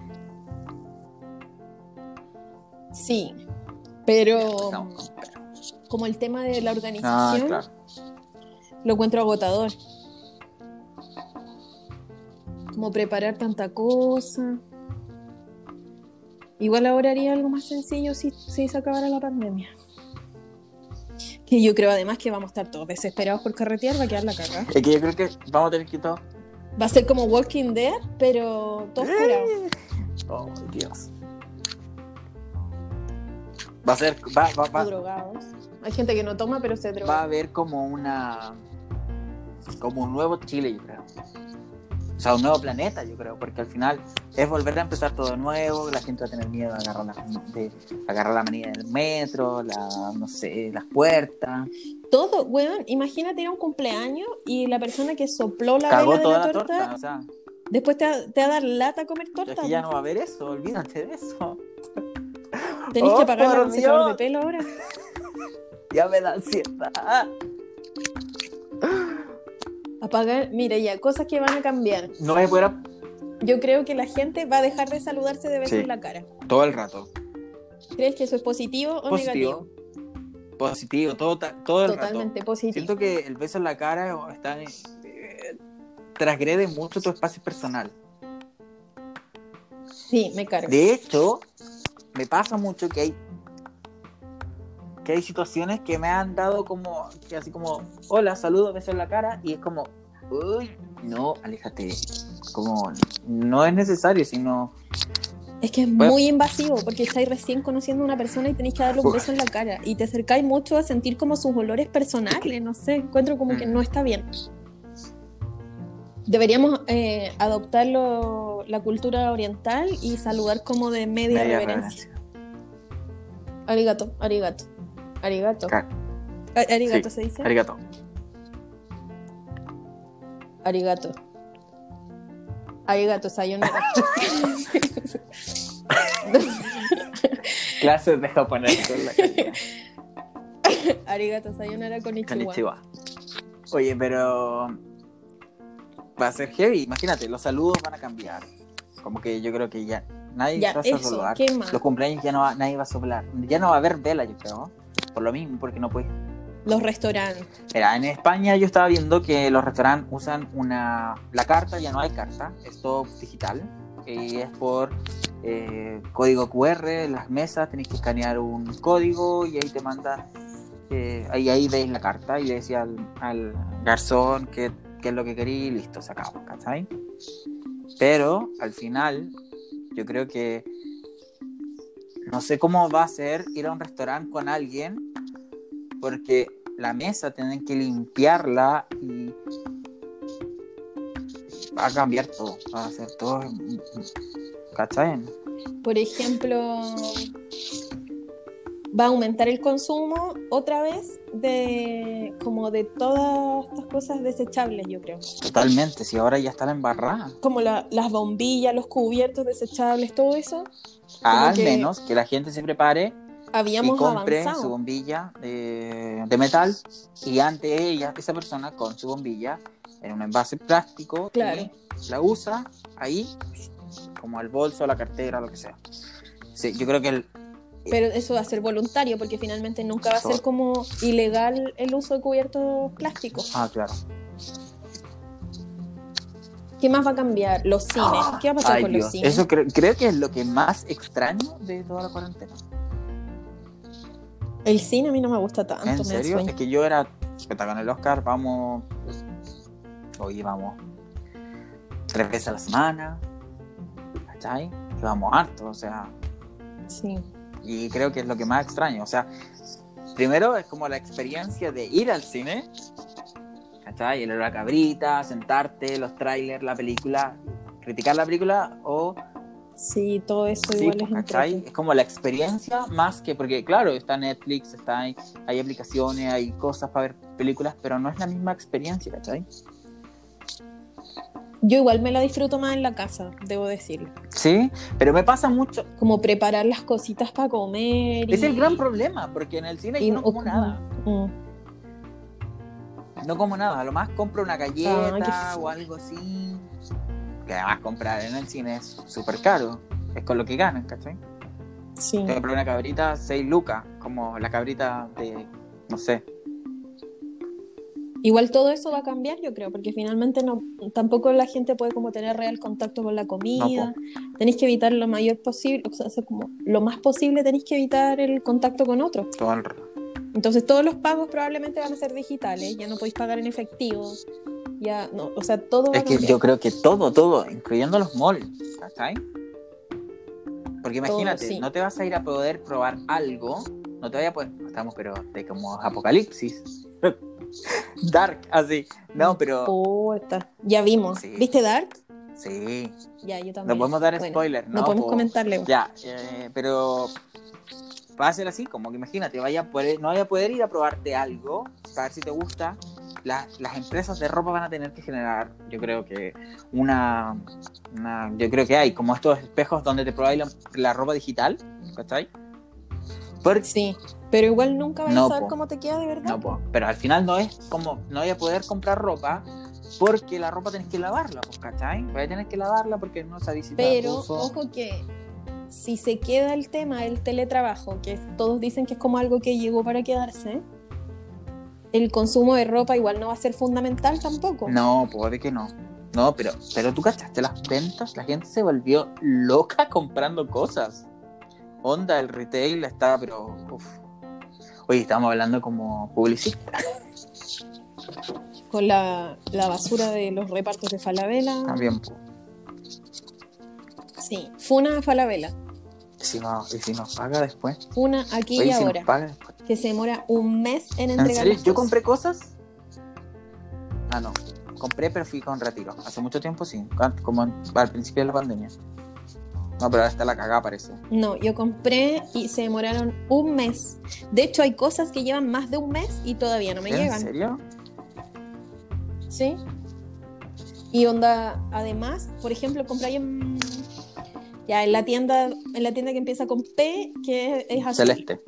S1: Sí, pero
S2: Estamos con pero.
S1: como el tema de la
S2: Ah,
S1: organización
S2: claro.
S1: lo encuentro agotador. Como preparar tanta cosa. Igual ahora haría algo más sencillo si, si se acabara la pandemia. Que yo creo además que vamos a estar todos desesperados por carretear, va a quedar la caga.
S2: Es que yo creo que vamos a tener que todo.
S1: Va a ser como Walking Dead, pero todos curados.
S2: Oh, Dios. Va a ser, va, va, va,
S1: drogados. Hay gente que no toma, pero se
S2: va a
S1: droga.
S2: haber como una, como un nuevo Chile, yo creo. O sea, un nuevo planeta, yo creo, porque al final es volver a empezar todo nuevo, la gente va a tener miedo de agarrar la, de agarrar la manilla del metro, la, no sé, las puertas.
S1: Todo, weón, imagínate ir a un cumpleaños y la persona que sopló la
S2: Cagó
S1: vela de
S2: toda
S1: la
S2: la
S1: torta,
S2: torta, o sea,
S1: después te va, te va a dar lata comer
S2: es
S1: torta.
S2: que ya no va a haber eso, olvídate de eso.
S1: Tenés
S2: ¡Oh,
S1: que pagar
S2: por
S1: el secador de pelo ahora.
S2: Ya me da ansiedad.
S1: Apagar, mira ya, cosas que van a cambiar.
S2: No voy a poder
S1: Yo creo que la gente va a dejar de saludarse de besos
S2: Sí.
S1: en la cara.
S2: todo el rato.
S1: ¿Crees que eso es positivo o
S2: Positivo.
S1: negativo?
S2: Positivo, todo, todo el rato.
S1: Totalmente positivo.
S2: Siento que el beso en la cara está en- eh, transgrede mucho tu espacio personal.
S1: Sí, me carga.
S2: De hecho, me pasa mucho que hay que hay situaciones que me han dado como que así como hola, saludo, beso en la cara y es como uy, no, aléjate. Como no es necesario, sino
S1: Es que es
S2: Bueno.
S1: muy invasivo porque estáis recién conociendo a una persona y tenéis que darle un
S2: Uf.
S1: beso en la cara. Y te acercáis mucho a sentir como sus olores personales. No sé, encuentro como que
S2: Mm.
S1: no está bien. Deberíamos eh, adoptar lo- la cultura oriental y saludar como de media,
S2: media
S1: reverencia.
S2: reverencia.
S1: Arigato, arigato, arigato. Arigato
S2: Sí,
S1: se dice.
S2: Arigato.
S1: Arigato. Arigato, sayonara.
S2: Clases de japonés con la.
S1: Arigato, sayonara konnichiwa.
S2: Konnichiwa. Oye, pero va a ser heavy. Imagínate, los saludos van a cambiar. Como que yo creo que ya nadie
S1: Ya,
S2: se va a
S1: eso,
S2: saludar. Los cumpleaños ya no va, nadie va a soplar. Ya no va a haber vela, yo creo. Por lo mismo, porque no puedes.
S1: Los restaurantes.
S2: Mira, en España yo estaba viendo que los restaurantes usan una. La carta, ya no hay carta, es todo digital. Y es por eh, código QR, las mesas, tenéis que escanear un código y ahí te manda. eh, ahí, ahí veis la carta y le decía al, al garzón qué, qué es lo que quería y listo, se acabó, ¿cachai? Pero al final, yo creo que. No sé cómo va a ser ir a un restaurante con alguien porque la mesa tienen que limpiarla y va a cambiar todo, va a ser todo, ¿cachai?
S1: Por ejemplo, va a aumentar el consumo otra vez de como de todas estas cosas desechables, yo creo.
S2: Totalmente, si ahora ya está la embarrada.
S1: Como la- las bombillas, los cubiertos desechables, todo eso.
S2: Al
S1: que
S2: menos que la gente se prepare y compre su bombilla de, de metal y ante ella, esa persona con su bombilla en un envase plástico,
S1: Claro.
S2: y la usa ahí como al bolso, a la cartera, lo que sea. Sí, yo creo que el,
S1: Pero eso va a ser voluntario porque finalmente nunca va a ser como ilegal el uso de cubiertos plásticos.
S2: Ah, claro.
S1: ¿Qué más va a cambiar? Los cines. ¿Qué va a pasar
S2: Ay,
S1: con
S2: Dios.
S1: los cines?
S2: Eso creo, creo que es lo que más extraño de toda la cuarentena.
S1: El cine a mí no me gusta tanto,
S2: ¿En
S1: me
S2: serio? Es que yo era, puta, con el Oscar vamos, oye, vamos tres veces a la semana, ¿cachai? Y vamos harto, o sea,
S1: Sí.
S2: y creo que es lo que más extraño, o sea, primero es como la experiencia de ir al cine, ¿cachai? El olor a cabrita, sentarte, los trailers, la película, criticar la película o
S1: Sí, todo eso
S2: Sí,
S1: igual
S2: pues,
S1: es
S2: ¿cachai?
S1: entrete.
S2: Es como la experiencia más que, porque claro, está Netflix, está, hay, hay aplicaciones, hay cosas para ver películas, pero no es la misma experiencia, ¿cachai?
S1: Yo igual me la disfruto más en la casa, debo decirlo.
S2: Sí, pero me pasa mucho.
S1: Como preparar las cositas para comer. y-
S2: Es el gran problema, porque en el cine
S1: y
S2: yo no como- nada.
S1: Mm.
S2: No como nada, a lo más compro una galleta o algo así. Que además comprar en el cine es súper caro. Es con lo que ganan, ¿cachai?
S1: Sí.
S2: Te compré una cabrita 6 lucas, como la cabrita de, no sé.
S1: Igual todo eso va a cambiar, yo creo, porque finalmente no, tampoco la gente puede como tener real contacto con la comida. tenéis que evitar lo mayor posible, o sea, como lo más posible tenéis que evitar el contacto con otros.
S2: Todo el...
S1: Entonces todos los pagos probablemente van a ser digitales, ya no podéis pagar en efectivo. Ya, no, o sea, todo va
S2: Es
S1: a
S2: que yo creo que todo, todo, incluyendo los malls, ¿cachai? Porque imagínate,
S1: sí.
S2: no te vas a ir a poder probar algo, no te vaya a poder, estamos pero de como apocalipsis. Dark, así. No, pero
S1: Puta, ya vimos.
S2: Sí.
S1: ¿Viste Dark?
S2: sí,
S1: Ya, yo
S2: no
S1: también.
S2: podemos dar
S1: Bueno,
S2: spoiler, ¿no?
S1: No podemos
S2: Po-
S1: comentarle.
S2: Ya, eh, pero va a ser así, como que imagínate, vaya a poder, no vaya a poder ir a probarte algo, ver si te gusta. La- las empresas de ropa van a tener que generar, yo creo que una, una- yo creo que hay como estos espejos donde te probáis la, la ropa digital, ¿cachai? Porque,
S1: Sí, pero igual nunca vas
S2: No,
S1: a saber
S2: po.
S1: cómo te queda de verdad.
S2: no, po, pero al final no es como, no voy a poder comprar ropa porque la ropa tenés que lavarla, pues, ¿cachai? Voy a tener que lavarla porque no sabéis si
S1: Pero ojo que si se queda el tema del teletrabajo, que todos dicen que es como algo que llegó para quedarse, el consumo de ropa igual no va a ser fundamental tampoco.
S2: No, puede que no. No, pero, pero tú cachaste las ventas, la gente se volvió loca comprando cosas. Onda, el retail está, pero. Uf. Oye, estamos hablando como publicista
S1: Con la, la basura de los repartos de Falabella.
S2: también.
S1: Sí, Funa a Falabella.
S2: Si, no, y si nos paga después.
S1: Funa aquí
S2: Oye,
S1: y
S2: si nos
S1: ahora.
S2: paga después.
S1: Que se demora un mes en
S2: ¿En
S1: entregar.
S2: serio?
S1: las
S2: ¿Yo compré cosas? Ah, no. Compré, pero fui con retiro. Hace mucho tiempo sí. Como en- al principio de la pandemia. No, pero ahora está la cagada, parece.
S1: No, yo compré y se demoraron un mes. De hecho, hay cosas que llevan más de un mes y todavía no me
S2: ¿En
S1: llegan.
S2: serio?
S1: Sí. Y onda, además, por ejemplo, compré en ya en la tienda, en la tienda que empieza con P, que es azul.
S2: Celeste.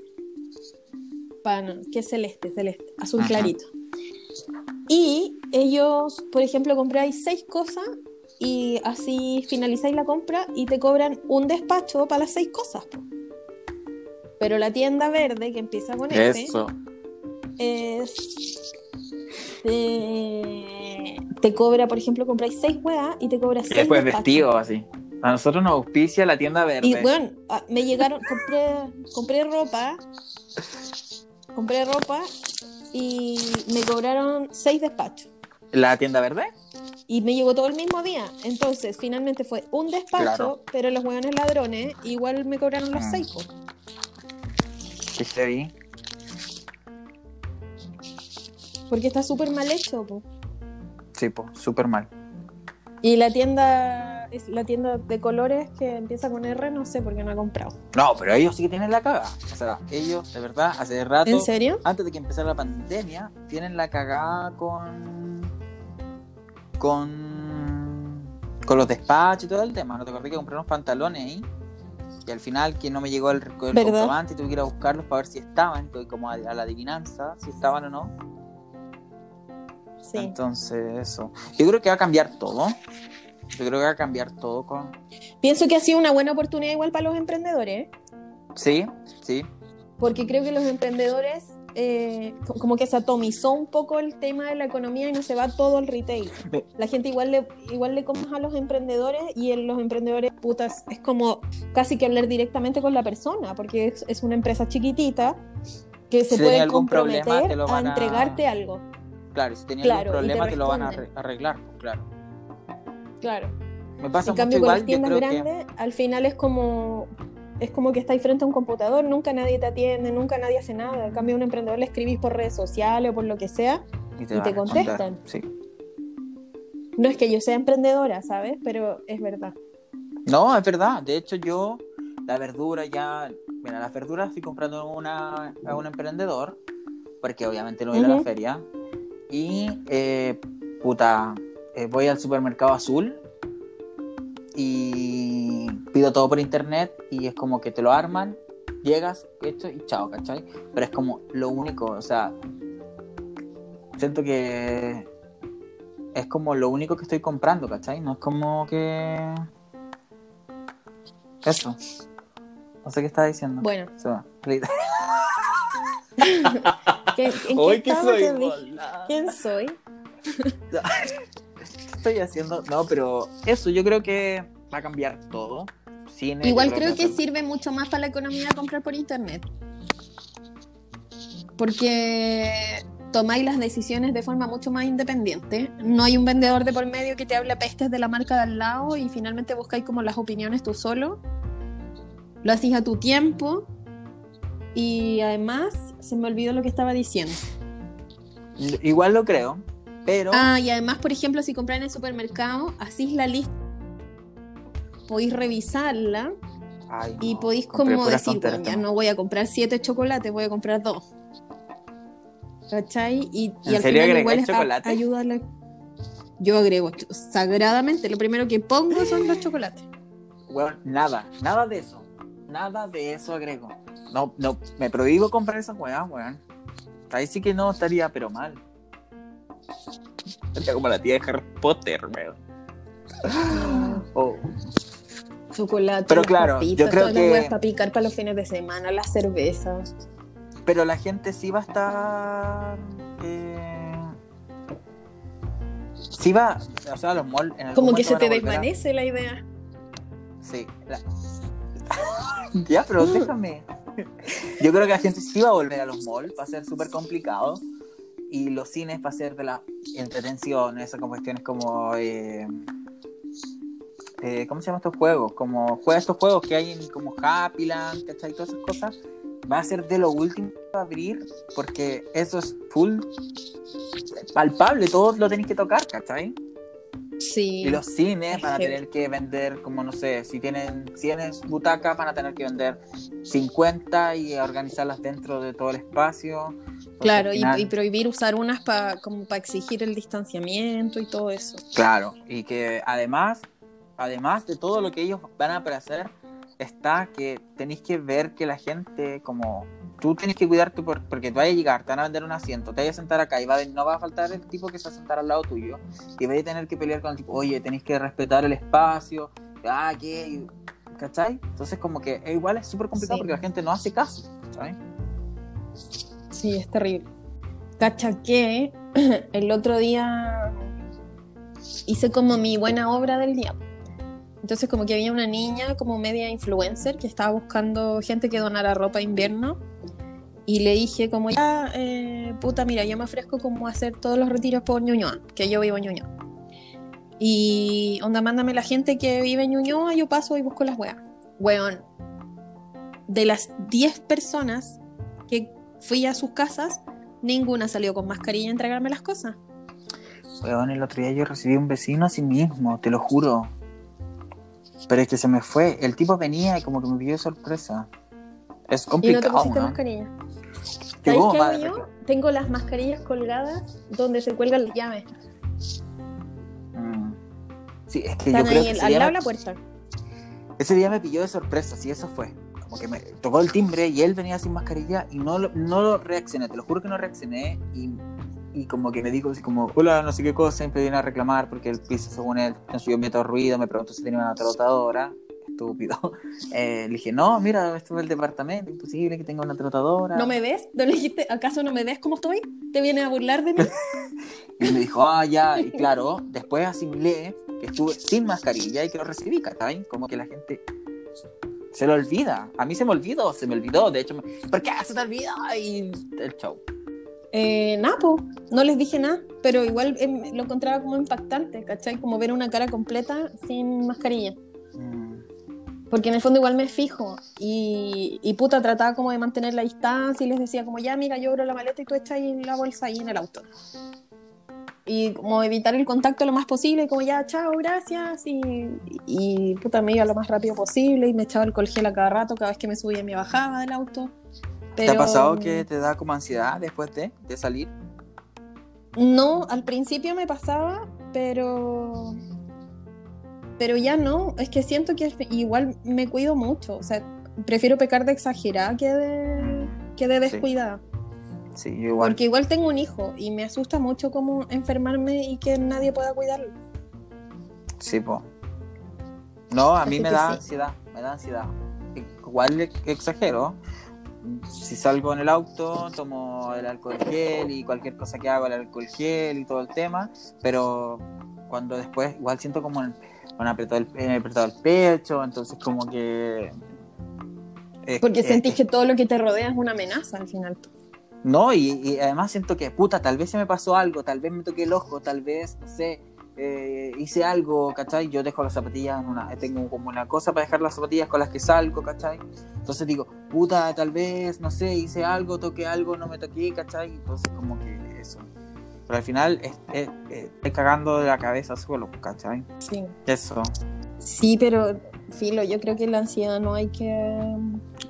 S1: Pan- que es celeste, celeste, azul
S2: Ajá.
S1: clarito. Y ellos, por ejemplo, compráis seis cosas y así finalizáis la compra y te cobran un despacho para las seis cosas. Pero la tienda verde, que empieza con F,
S2: Eso.
S1: es. eh, te cobra, por ejemplo, compráis seis weas y te cobra
S2: Y
S1: seis
S2: después
S1: despachos.
S2: vestido así. A nosotros nos auspicia la tienda verde.
S1: Y bueno, ah, me llegaron, compré, compré ropa, compré ropa y me cobraron seis despachos.
S2: ¿La tienda verde?
S1: Y me llegó todo el mismo día. Entonces, finalmente fue un despacho,
S2: Claro.
S1: pero los hueones ladrones igual me cobraron los
S2: Ah.
S1: seis. po.
S2: Que se vi.
S1: Porque está súper mal hecho. po.
S2: Sí, pues, súper mal.
S1: Y la tienda, es la tienda de colores que empieza con R, no sé por qué no he comprado.
S2: No, pero ellos sí que tienen la cagada. O sea, ellos, de verdad, hace rato,
S1: ¿En serio?
S2: antes de que empezara la pandemia, tienen la cagada con. con. con los despachos y todo el tema. ¿No te acordás que compré unos pantalones ahí? Y al final, que no me llegó el, el comprobante y tuve que ir a buscarlos para ver si estaban, estoy como a, a la adivinanza, si estaban o no.
S1: Sí.
S2: Entonces, eso. Yo creo que va a cambiar todo. Yo creo que va a cambiar todo con.
S1: Pienso que ha sido una buena oportunidad igual para los emprendedores, ¿eh?
S2: Sí, sí.
S1: porque creo que los emprendedores eh, co- como que se atomizó un poco el tema de la economía y no se va todo al retail. La gente igual le igual le compra a los emprendedores y en los emprendedores putas es como casi que hablar directamente con la persona, porque es, es una empresa chiquitita que se
S2: Si
S1: puede
S2: problema,
S1: comprometer a entregarte algo.
S2: Claro, si tenía
S1: Claro,
S2: algún
S1: y te
S2: problema te, lo van a arreglar, pues, claro.
S1: Claro.
S2: Me pasa
S1: En cambio
S2: mucho
S1: con
S2: igual,
S1: las tiendas
S2: que
S1: grandes al final es como es como que estáis frente a un computador, nunca nadie te atiende, nunca nadie hace nada. En cambio a un emprendedor le escribís por redes sociales o por lo que sea
S2: y
S1: te contestan.
S2: Sí.
S1: No es que yo sea emprendedora, ¿sabes? Pero es verdad.
S2: No, es verdad. De hecho, yo, la verdura ya. Mira, las verduras estoy comprando una, a un emprendedor, porque obviamente no voy a ir a la feria. Y, eh, puta, eh, voy al supermercado azul y pido todo por internet y es como que te lo arman, llegas, hecho y chao, ¿cachai? Pero es como lo único, o sea, siento que es como lo único que estoy comprando, ¿cachai? No es como que... Eso. No sé qué estaba diciendo.
S1: Bueno,
S2: Se va. Rita.
S1: ¿qué- ¿en
S2: Hoy
S1: qué
S2: que soy.
S1: ¿Quién soy?
S2: ¿Qué estoy haciendo? No, pero eso yo creo que va a cambiar todo. Cine,
S1: Igual creo que sirve mucho más para la economía comprar por internet. Porque tomáis las decisiones de forma mucho más independiente. No hay un vendedor de por medio que te hable pestes de la marca de al lado y finalmente buscáis como las opiniones tú solo. Lo hacís a tu tiempo. Y además, se me olvidó lo que estaba diciendo.
S2: Igual lo creo, pero...
S1: Ah, y además, por ejemplo, si compráis en el supermercado, hacís la lista, podéis revisarla
S2: Ay,
S1: y
S2: no,
S1: podéis como decir,
S2: tonteras,
S1: bueno, ya
S2: ¿no?
S1: voy a comprar siete chocolates, voy a comprar dos. ¿Cachai? Y, y
S2: ¿En
S1: al final igual es a-
S2: chocolate?
S1: ayuda a la- Yo agrego sagradamente, lo primero que pongo son los chocolates.
S2: Weón, nada, nada de eso. Nada de eso agrego. No, no, me prohíbo comprar esas weas, weón. Ahí sí que no estaría, pero mal. Como la tía de Harry Potter, weón. Oh.
S1: Chocolate,
S2: Pero claro,
S1: papitas,
S2: yo creo que-
S1: para picar para los fines de semana, las cervezas.
S2: Pero la gente sí va a estar. Eh... Sí va. O sea, los malls.
S1: Como que se te
S2: a-
S1: desvanece la idea.
S2: Sí. la- ya, pero déjame. Yo creo que la gente sí va a volver a los malls. Va a ser súper complicado. Y los cines va a ser de la entretención, esas cuestiones como. Eh... eh, ¿Cómo se llaman estos juegos? Como juega estos juegos que hay en como Happyland, ¿cachai? Todas esas cosas. Va a ser de lo último a abrir. Porque eso es full palpable. Todos lo tenéis que tocar, ¿cachai?
S1: Sí.
S2: Y los cines
S1: Es
S2: van a tener que vender, como no sé, si tienen 100 butacas, van a tener que vender 50 y organizarlas dentro de todo el espacio.
S1: Claro, y, prohibir usar unas para como para exigir el distanciamiento y todo eso.
S2: Claro, y que además, además de todo lo que ellos van a hacer, está que tenéis que ver que la gente, como tú tienes que cuidarte por- porque tú vas a llegar, te van a vender un asiento, te vas a sentar acá y va a- no va a faltar el tipo que se va a sentar al lado tuyo y vas a tener que pelear con el tipo, oye, tenéis que respetar el espacio, ah, ¿qué? ¿Cachai? Entonces como que eh, igual es súper complicado
S1: Sí.
S2: porque la gente no hace caso, ¿cachai?
S1: Sí, es terrible. Cacha que el otro día hice como mi buena obra del día. Entonces como que había una niña como media influencer que estaba buscando gente que donara ropa invierno y le dije como ya, eh, puta, mira, yo me ofrezco como hacer todos los retiros por Ñuñoa, que yo vivo en Ñuñoa. Y onda, mándame la gente que vive en Ñuñoa, yo paso y busco las weas. Weón, de las 10 personas que fui a sus casas, ninguna salió con mascarilla a entregarme las cosas.
S2: Weón, el otro día yo recibí un vecino así mismo, te lo juro. Pero es que se me fue. El tipo venía y como que me pidió sorpresa. Es
S1: Y no te
S2: complicado,
S1: pusiste
S2: ¿no?
S1: mascarilla. ¿Sabes qué hago yo? Tengo las mascarillas colgadas donde se cuelgan las llaves.
S2: Mm. Sí, es que
S1: Están
S2: yo creo
S1: ahí
S2: que
S1: al,
S2: ese
S1: al
S2: día,
S1: lado de
S2: me,
S1: la puerta.
S2: ese día me pilló de sorpresa, sí, eso fue. Como que me tocó el timbre y él venía sin mascarilla y no no lo reaccioné, te lo juro que no reaccioné y, y como que me dijo así como, hola, no sé qué cosa, siempre viene a reclamar porque el piso según él no subió meto ruido, me preguntó si tenía una trotadora, estúpido. Eh, le dije, no, mira, esto es el departamento, imposible que tenga una trotadora.
S1: ¿No me ves? ¿No le dijiste, acaso no me ves cómo estoy? ¿Te vienes a burlar de mí?
S2: Y me dijo, ah, ya, y claro, después asimilé que estuve sin mascarilla y que lo recibí, ¿cachai? Como que la gente se lo olvida. A mí se me olvidó, se me olvidó, de hecho, me- ¿por qué se te olvidó? Y el show.
S1: Eh, nada, no les dije nada, pero igual em, lo encontraba como impactante, ¿cachai? Como ver una cara completa sin mascarilla.
S2: Mm,
S1: Porque en el fondo igual me fijo y, y puta trataba como de mantener la distancia y les decía como ya mira yo abro la maleta y tú echas ahí la bolsa ahí en el auto. Y como evitar el contacto lo más posible, como ya, chao, gracias. Y, y puta, me iba lo más rápido posible y me echaba alcohol gel a cada rato, cada vez que me subía y me bajaba del auto.
S2: ¿Te ha pasado que te da como ansiedad después de, de salir?
S1: No, al principio me pasaba, pero. Pero ya no. Es que siento que igual me cuido mucho. O sea, prefiero pecar de exagerada que de, que de descuidada.
S2: Sí, igual.
S1: Porque igual tengo un hijo y me asusta mucho como enfermarme y que nadie pueda cuidarlo.
S2: Sí, pues. No, a mí me da ansiedad, me da ansiedad. Igual exagero. Si salgo en el auto, tomo el alcohol gel y cualquier cosa que hago, el alcohol gel y todo el tema, pero cuando después igual siento como un, apretado, el, apretado el pecho, entonces como que...
S1: Porque sentís que todo lo que te rodea es una amenaza al final.
S2: No, y, además siento que, puta, tal vez se me pasó algo, tal vez me toqué el ojo, tal vez, no sé, eh, hice algo, ¿cachai? Yo dejo las zapatillas en una, tengo como una cosa para dejar las zapatillas con las que salgo, ¿cachai? Entonces digo, puta, tal vez, no sé, hice algo, toqué algo, no me toqué, ¿cachai? Entonces como que eso. Pero al final estoy cagando de la cabeza solo, ¿cachai?
S1: Sí.
S2: Eso.
S1: Sí, pero filo, yo creo que la ansiedad no hay que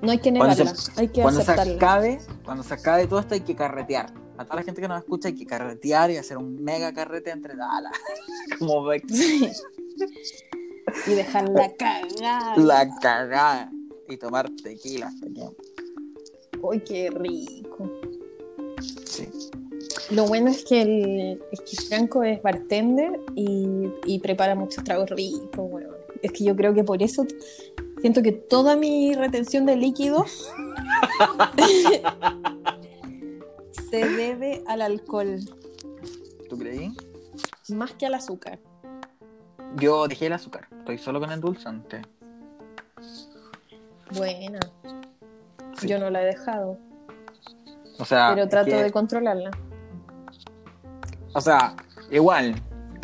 S1: no hay que negarla, hay que
S2: cuando
S1: aceptarla.
S2: Se acabe, cuando se acabe todo esto hay que carretear. A toda la gente que nos escucha hay que carretear y hacer un mega carrete entre dalas. Como ve.
S1: y dejar la cagada.
S2: La cagada. Y tomar tequila.
S1: Uy, qué rico.
S2: Sí.
S1: Lo bueno es que, el, es que Franco es bartender y, y prepara muchos tragos ricos. Bueno, es que yo creo que por eso siento que toda mi retención de líquidos se debe al alcohol.
S2: ¿Tú creí?
S1: Más que al azúcar.
S2: Yo dejé el azúcar, estoy solo con endulzante.
S1: Buena. Yo no la he dejado.
S2: O sea,
S1: pero trato de controlarla.
S2: O sea, igual,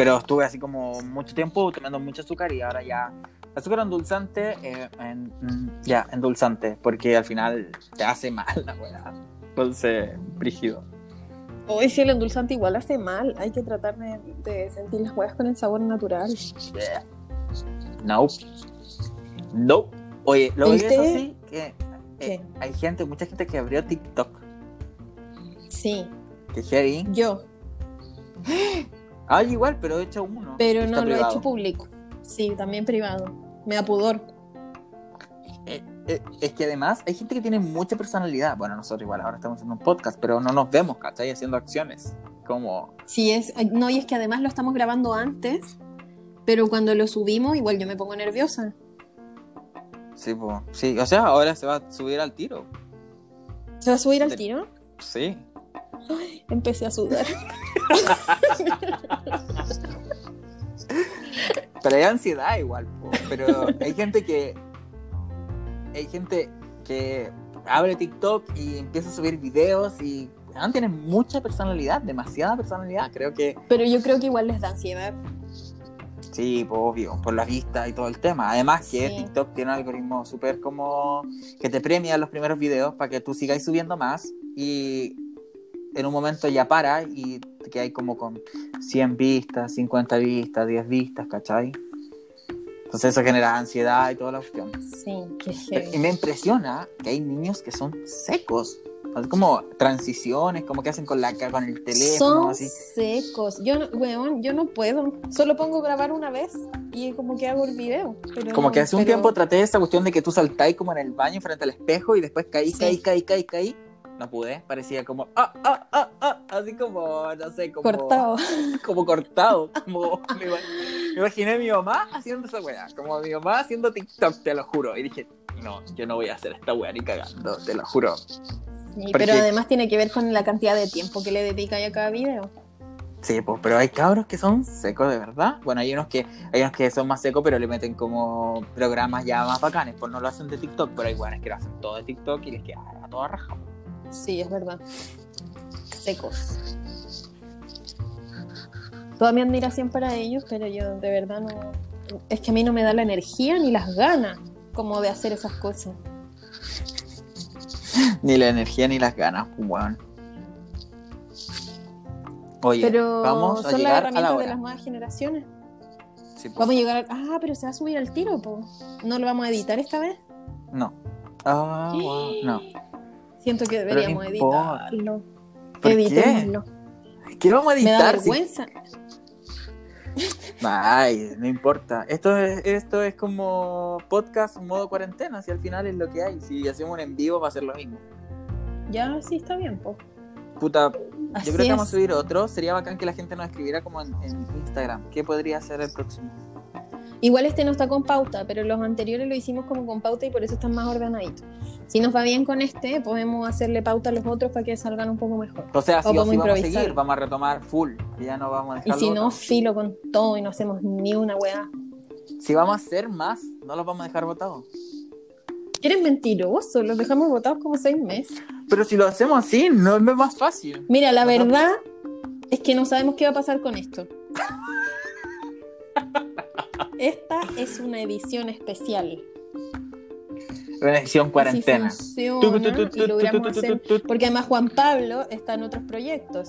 S2: pero estuve así como mucho tiempo tomando mucho azúcar y ahora ya azúcar endulzante, eh, mm, ya, endulzante, porque al final te hace mal la weá. Entonces, brígido.
S1: Hoy si el endulzante igual hace mal, hay que tratar de, sentir las huevas con el sabor natural.
S2: No. No. Oye, lo que es así que eh, hay gente, mucha gente que abrió TikTok.
S1: Sí.
S2: Que heavy.
S1: Yo.
S2: Ah, igual, pero he hecho uno.
S1: Pero no lo he hecho público. Sí, también privado. Me da pudor.
S2: Eh, eh, es que además hay gente que tiene mucha personalidad. Bueno, nosotros igual ahora estamos haciendo un podcast, pero no nos vemos, ¿cachai? Haciendo acciones. Como.
S1: Sí, es. No, y es que además lo estamos grabando antes, pero cuando lo subimos, igual yo me pongo nerviosa.
S2: Sí, pues. Sí, o sea, ahora se va a subir al tiro.
S1: ¿Se va a subir al tiro?
S2: Sí.
S1: Empecé a sudar.
S2: Pero hay ansiedad igual, pero hay gente que. Hay gente que abre TikTok y empieza a subir videos y ah, tienen mucha personalidad, demasiada personalidad, creo que.
S1: Pero yo creo que igual les da ansiedad.
S2: Sí, pues, obvio, por la vista y todo el tema. Además que TikTok tiene un algoritmo súper como que te premia los primeros videos para que tú sigáis subiendo más y en un momento ya para y que hay como con 100 vistas, 50 vistas, 10 vistas, ¿cachai? Entonces eso genera ansiedad y toda la cuestión.
S1: Sí, qué
S2: Y me impresiona que hay niños que son secos. como transiciones, como que hacen con la con el teléfono.
S1: Son
S2: así.
S1: secos. Yo no, yo no puedo. Solo pongo grabar una vez y como que hago el video.
S2: como que hace un tiempo traté esa cuestión de que tú saltáis como en el baño frente al espejo y después caí, caí, caí, caí, caí no pude, parecía como, ah, ah, ah, ah, así como, no sé, como...
S1: Cortado.
S2: Como cortado, como, me, imaginé a mi mamá haciendo esa weá, como mi mamá haciendo TikTok, te lo juro, y dije, no, yo no voy a hacer esta weá ni cagando, te lo juro.
S1: pero además tiene que ver con la cantidad de tiempo que le dedica a cada video.
S2: Sí, pues, pero hay cabros que son secos de verdad. Bueno, hay unos que hay unos que son más secos, pero le meten como programas ya más bacanes. Pues no lo hacen de TikTok, pero hay buenas que lo hacen todo de TikTok y les queda a toda raja.
S1: Sí, es verdad. Secos. Toda mi admiración para ellos, pero yo de verdad no. Es que a mí no me da la energía ni las ganas como de hacer esas cosas.
S2: Ni la energía ni las ganas, bueno. Oye,
S1: Pero
S2: vamos a
S1: son las
S2: llegar a la
S1: herramientas de las nuevas generaciones.
S2: Sí, po.
S1: Vamos a llegar a... Ah, pero se va a subir al tiro, po. ¿No lo vamos a editar esta vez?
S2: No. Ah, wow. No.
S1: Siento que
S2: no
S1: deberíamos
S2: importa.
S1: editarlo.
S2: ¿Por
S1: Editémoslo.
S2: ¿Qué vamos a
S1: Me da
S2: editar? si-
S1: vergüenza.
S2: Ay, no importa. Esto es, esto es como podcast modo cuarentena, si al final es lo que hay. Si hacemos un en vivo va a ser lo mismo.
S1: Ya, sí, está bien, po.
S2: Puta,
S1: Así
S2: yo creo que vamos a subir otro. Sería bacán que la gente nos escribiera como en, en Instagram. ¿Qué podría ser el próximo?
S1: Igual este no está con pauta, pero los anteriores lo hicimos como con pauta y por eso están más ordenaditos. Si nos va bien con este, podemos hacerle pauta a los otros para que salgan un poco mejor.
S2: O sea,
S1: O
S2: si o sí vamos a seguir, vamos a retomar full. Ya no vamos a
S1: Y si no, filo con todo y no hacemos ni una weá.
S2: Si vamos a hacer más, no los vamos a dejar votados.
S1: Eres mentiroso, los dejamos votados como seis meses.
S2: Pero si lo hacemos así, no es más fácil.
S1: Mira, la verdad es que no sabemos qué va a pasar con esto. Esta es una edición especial.
S2: Una edición cuarentena.
S1: Porque además Juan Pablo está en otros proyectos.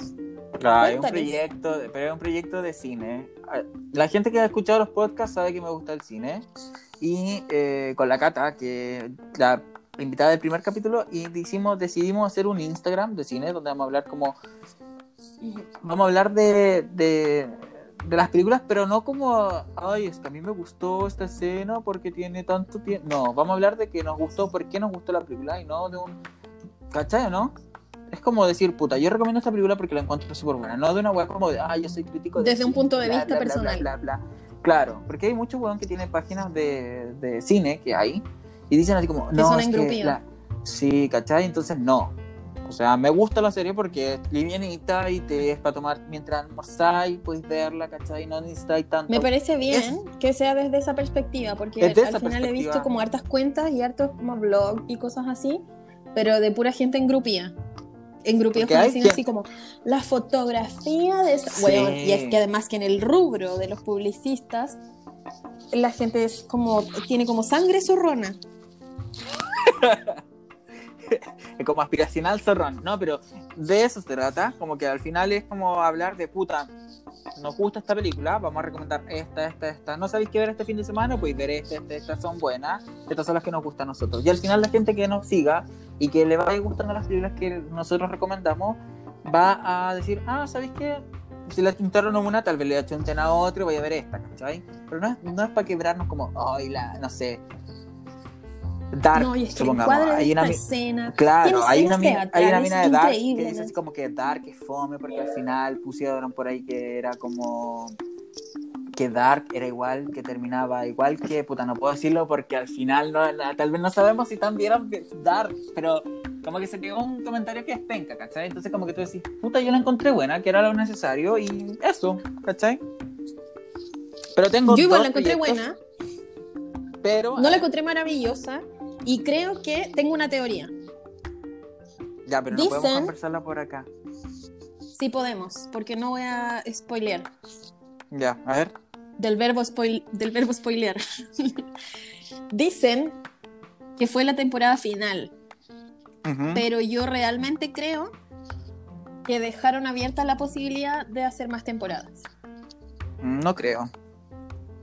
S2: Ah, es un proyecto, pero es un proyecto de cine. Ah, La gente que ha escuchado los podcasts sabe que me gusta el cine. Y eh, con la Cata, que la invitada del primer capítulo, y decidimos hacer un Instagram de cine donde vamos a hablar como. Vamos a hablar de, de, de las películas, pero no como. Ay, es que a mí me gustó esta escena porque tiene tanto tiempo. No, vamos a hablar de que nos gustó, por qué nos gustó la película y no de un. ¿Cachai o no? Es como decir, puta, yo recomiendo esta película porque la encuentro súper buena. No de una weá como de, ah, yo soy crítico de
S1: Desde un
S2: cine,
S1: punto de
S2: bla,
S1: vista
S2: bla,
S1: personal.
S2: bla. Claro, porque hay muchos weón que tienen páginas de, de cine que hay y dicen así como, no,
S1: son
S2: es que la- Sí, ¿cachai? Entonces no. O sea, me gusta la serie porque es livianita y te es para tomar mientras almorzáis, puedes verla, ¿cachai? No necesitáis tanto.
S1: Me parece bien que sea desde esa perspectiva, porque
S2: Es
S1: al final he
S2: perspectiva.
S1: visto como hartas cuentas y hartos como blog y cosas así, pero de pura gente como
S2: hay
S1: diciendo
S2: quien-
S1: así como la fotografía de esa.
S2: Sí.
S1: Weón, y es que además que en el rubro de los publicistas, la gente es como, tiene como sangre zorrona.
S2: Es como aspiracional zorrón, ¿no? Pero de eso se trata, como que al final es como hablar de puta, nos gusta esta película, vamos a recomendar esta, esta, esta. ¿No sabéis qué ver este fin de semana? Pues ver esta, esta, estas son buenas, estas son las que nos gustan a nosotros. Y al final la gente que nos siga y que le vaya gustando las películas que nosotros recomendamos, va a decir, ah, ¿sabéis qué? Si le chuntaron a una, tal vez le chunten a otra y voy a ver esta, ¿cachai? Pero no es, no es para quebrarnos como, ay, la, no sé. Dark,
S1: no, y es que el
S2: supongamos. Hay una
S1: escena.
S2: Claro, hay una, hay una mina de Dark que dice así como que Dark es fome porque al final pusieron por ahí que era como que Dark era igual, que terminaba igual que, puta, no puedo decirlo porque al final no, tal vez no sabemos si también vieron Dark, pero como que se pegó un comentario que es penca, ¿cachai? Entonces como que tú decís, puta, yo la encontré buena, que era lo necesario y eso, ¿cachai? Pero tengo
S1: Yo igual la encontré buena,
S2: pero
S1: no la encontré maravillosa y creo que tengo una teoría.
S2: ya, pero no podemos conversarla por acá.
S1: Sí podemos, porque no voy a spoilear.
S2: Ya, a ver.
S1: Del verbo, spoil, del verbo spoilear. Dicen que fue la temporada final, pero yo realmente creo que dejaron abierta la posibilidad de hacer más temporadas.
S2: No creo.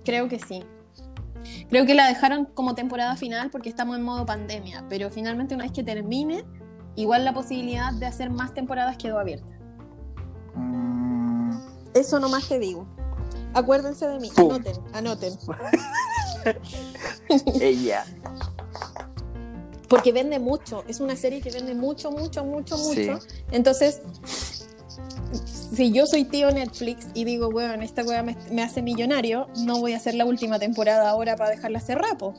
S1: Creo que sí. Creo que la dejaron como temporada final porque estamos en modo pandemia, pero finalmente una vez que termine, igual la posibilidad de hacer más temporadas quedó abierta.
S2: Mm,
S1: Eso nomás te digo. Acuérdense de mí,
S2: Pum.
S1: anoten, anoten.
S2: ella.
S1: Porque vende mucho, es una serie que vende mucho, mucho, mucho,
S2: Sí.
S1: mucho. Entonces, si yo soy tío Netflix y digo, weón, esta weá me, me hace millonario, no voy a hacer la última temporada ahora para dejarla hacer rapo.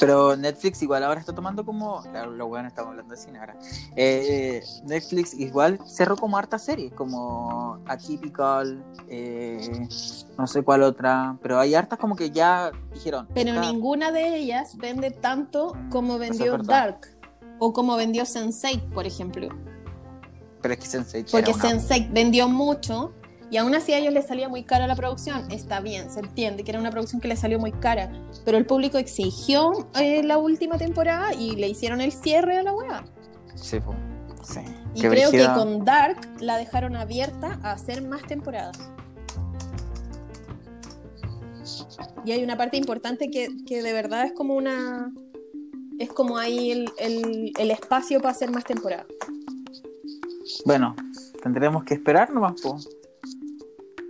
S2: Pero Netflix igual ahora está tomando como. Claro, lo bueno, estamos hablando de cine ahora. Eh, Netflix igual cerró como hartas series, como Atypical, eh, no sé cuál otra. Pero hay hartas como que ya dijeron.
S1: Pero
S2: esta-
S1: ninguna de ellas vende tanto
S2: Mm,
S1: como vendió. Dark o como vendió Sense8, por ejemplo.
S2: Pero es que Sense8
S1: Porque
S2: una-
S1: Sense8 vendió mucho y aún así a ellos les salía muy cara la producción. Está bien, se entiende que era una producción que les salió muy cara, pero el público exigió eh, la última temporada y le hicieron el cierre a la weá.
S2: Sí, po. Sí.
S1: Y
S2: qué
S1: creo
S2: brígida.
S1: que con Dark la dejaron abierta a hacer más temporadas. Y hay una parte importante que, que de verdad es como una. Es como ahí el, el- el espacio para hacer más temporadas.
S2: Bueno, tendremos que esperar nomás, po.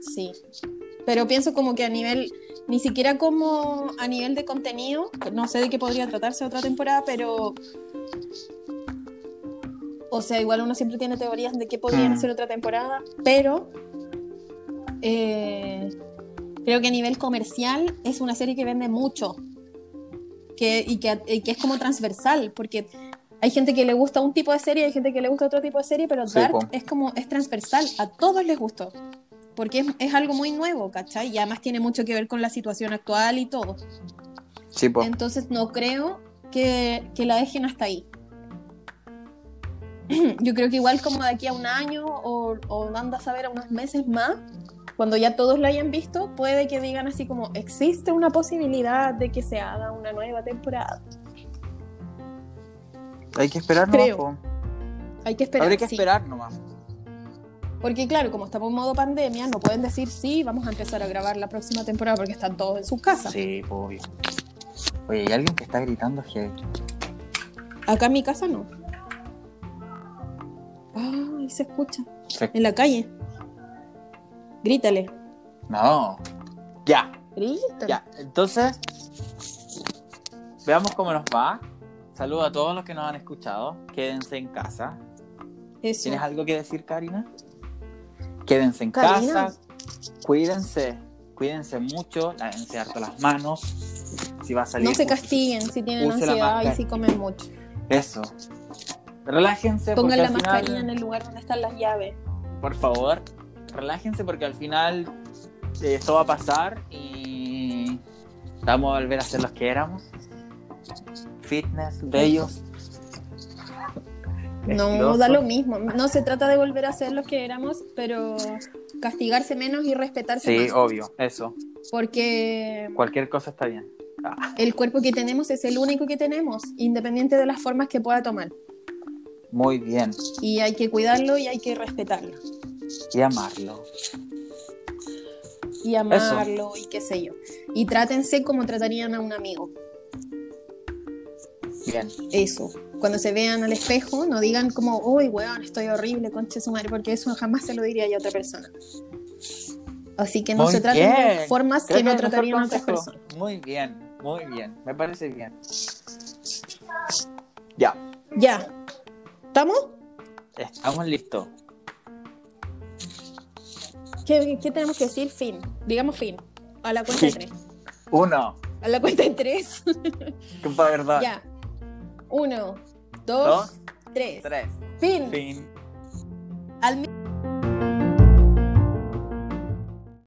S1: Sí. Pero pienso como que a nivel. Ni siquiera como a nivel de contenido. No sé de qué podría tratarse otra temporada, pero. O sea, igual uno siempre tiene teorías de qué podrían
S2: Mm.
S1: hacer otra temporada, pero. eh, creo que a nivel comercial es una serie que vende mucho. Que, y, que, y que es como transversal, porque hay gente que le gusta un tipo de serie, hay gente que le gusta otro tipo de serie, pero
S2: Sí,
S1: Dark
S2: po.
S1: es como es transversal, a todos les gustó. Porque es, es algo muy nuevo, ¿cachai? Y además tiene mucho que ver con la situación actual y todo.
S2: Sí, po.
S1: Entonces no creo que, que la dejen hasta ahí. Yo creo que igual como de aquí a un año o, o anda a saber a unos meses más, cuando ya todos lo hayan visto, puede que digan así como, existe una posibilidad de que se haga una nueva temporada.
S2: Hay que esperar nomás,
S1: Creo.
S2: po.
S1: Hay que esperar.
S2: Habría que
S1: sí.
S2: esperar nomás.
S1: Porque claro, como estamos en modo pandemia, no pueden decir sí, vamos a empezar a grabar la próxima temporada porque están todos en sus casas.
S2: Sí, obvio. Oye, hay alguien que está gritando heavy.
S1: Acá en mi casa no. Ay, se escucha.
S2: Sí.
S1: En la calle. Grítale.
S2: No. Ya,
S1: Grítale.
S2: ya. Entonces, veamos cómo nos va. Saludos a todos los que nos han escuchado. Quédense en casa.
S1: Eso.
S2: ¿Tienes algo que decir, Karina? Quédense en
S1: Karina.
S2: casa. Cuídense. Cuídense mucho. Lávense harto las manos. Si va a salir.
S1: No se castiguen si tienen ansiedad y
S2: mascarilla.
S1: si comen mucho.
S2: Eso. Relájense.
S1: Pongan la
S2: al final-
S1: mascarilla en el lugar donde están las llaves.
S2: por favor, relájense porque al final eh, esto va a pasar y vamos a volver a ser los que éramos. Fitness, bellos.
S1: No, da lo mismo. No se trata de volver a ser los que éramos, pero castigarse menos y respetarse
S2: Sí,
S1: más.
S2: obvio, eso.
S1: Porque
S2: Cualquier cosa está bien. Ah,
S1: el cuerpo que tenemos es el único que tenemos, independiente de las formas que pueda tomar.
S2: muy bien.
S1: Y hay que cuidarlo y hay que respetarlo.
S2: Y amarlo.
S1: Y amarlo y qué sé yo. Y trátense como tratarían a un amigo.
S2: Bien.
S1: Eso. Cuando se vean al espejo, no digan como, uy, weón, estoy horrible, conche su madre, porque eso jamás se lo diría yo a otra persona. Así que no
S2: Muy
S1: se traten de formas
S2: Creo
S1: que no tratarían a otras personas.
S2: Muy bien, muy bien. Me parece bien. Ya,
S1: Ya. ¿Estamos?
S2: estamos listos.
S1: ¿Qué, qué tenemos que decir? Fin. Digamos fin. A la cuenta de
S2: Sí.
S1: tres.
S2: Uno.
S1: A la cuenta de tres.
S2: Verdad.
S1: ya. Uno,
S2: Dos,
S1: dos, tres.
S2: tres.
S1: Fin.
S2: Fin.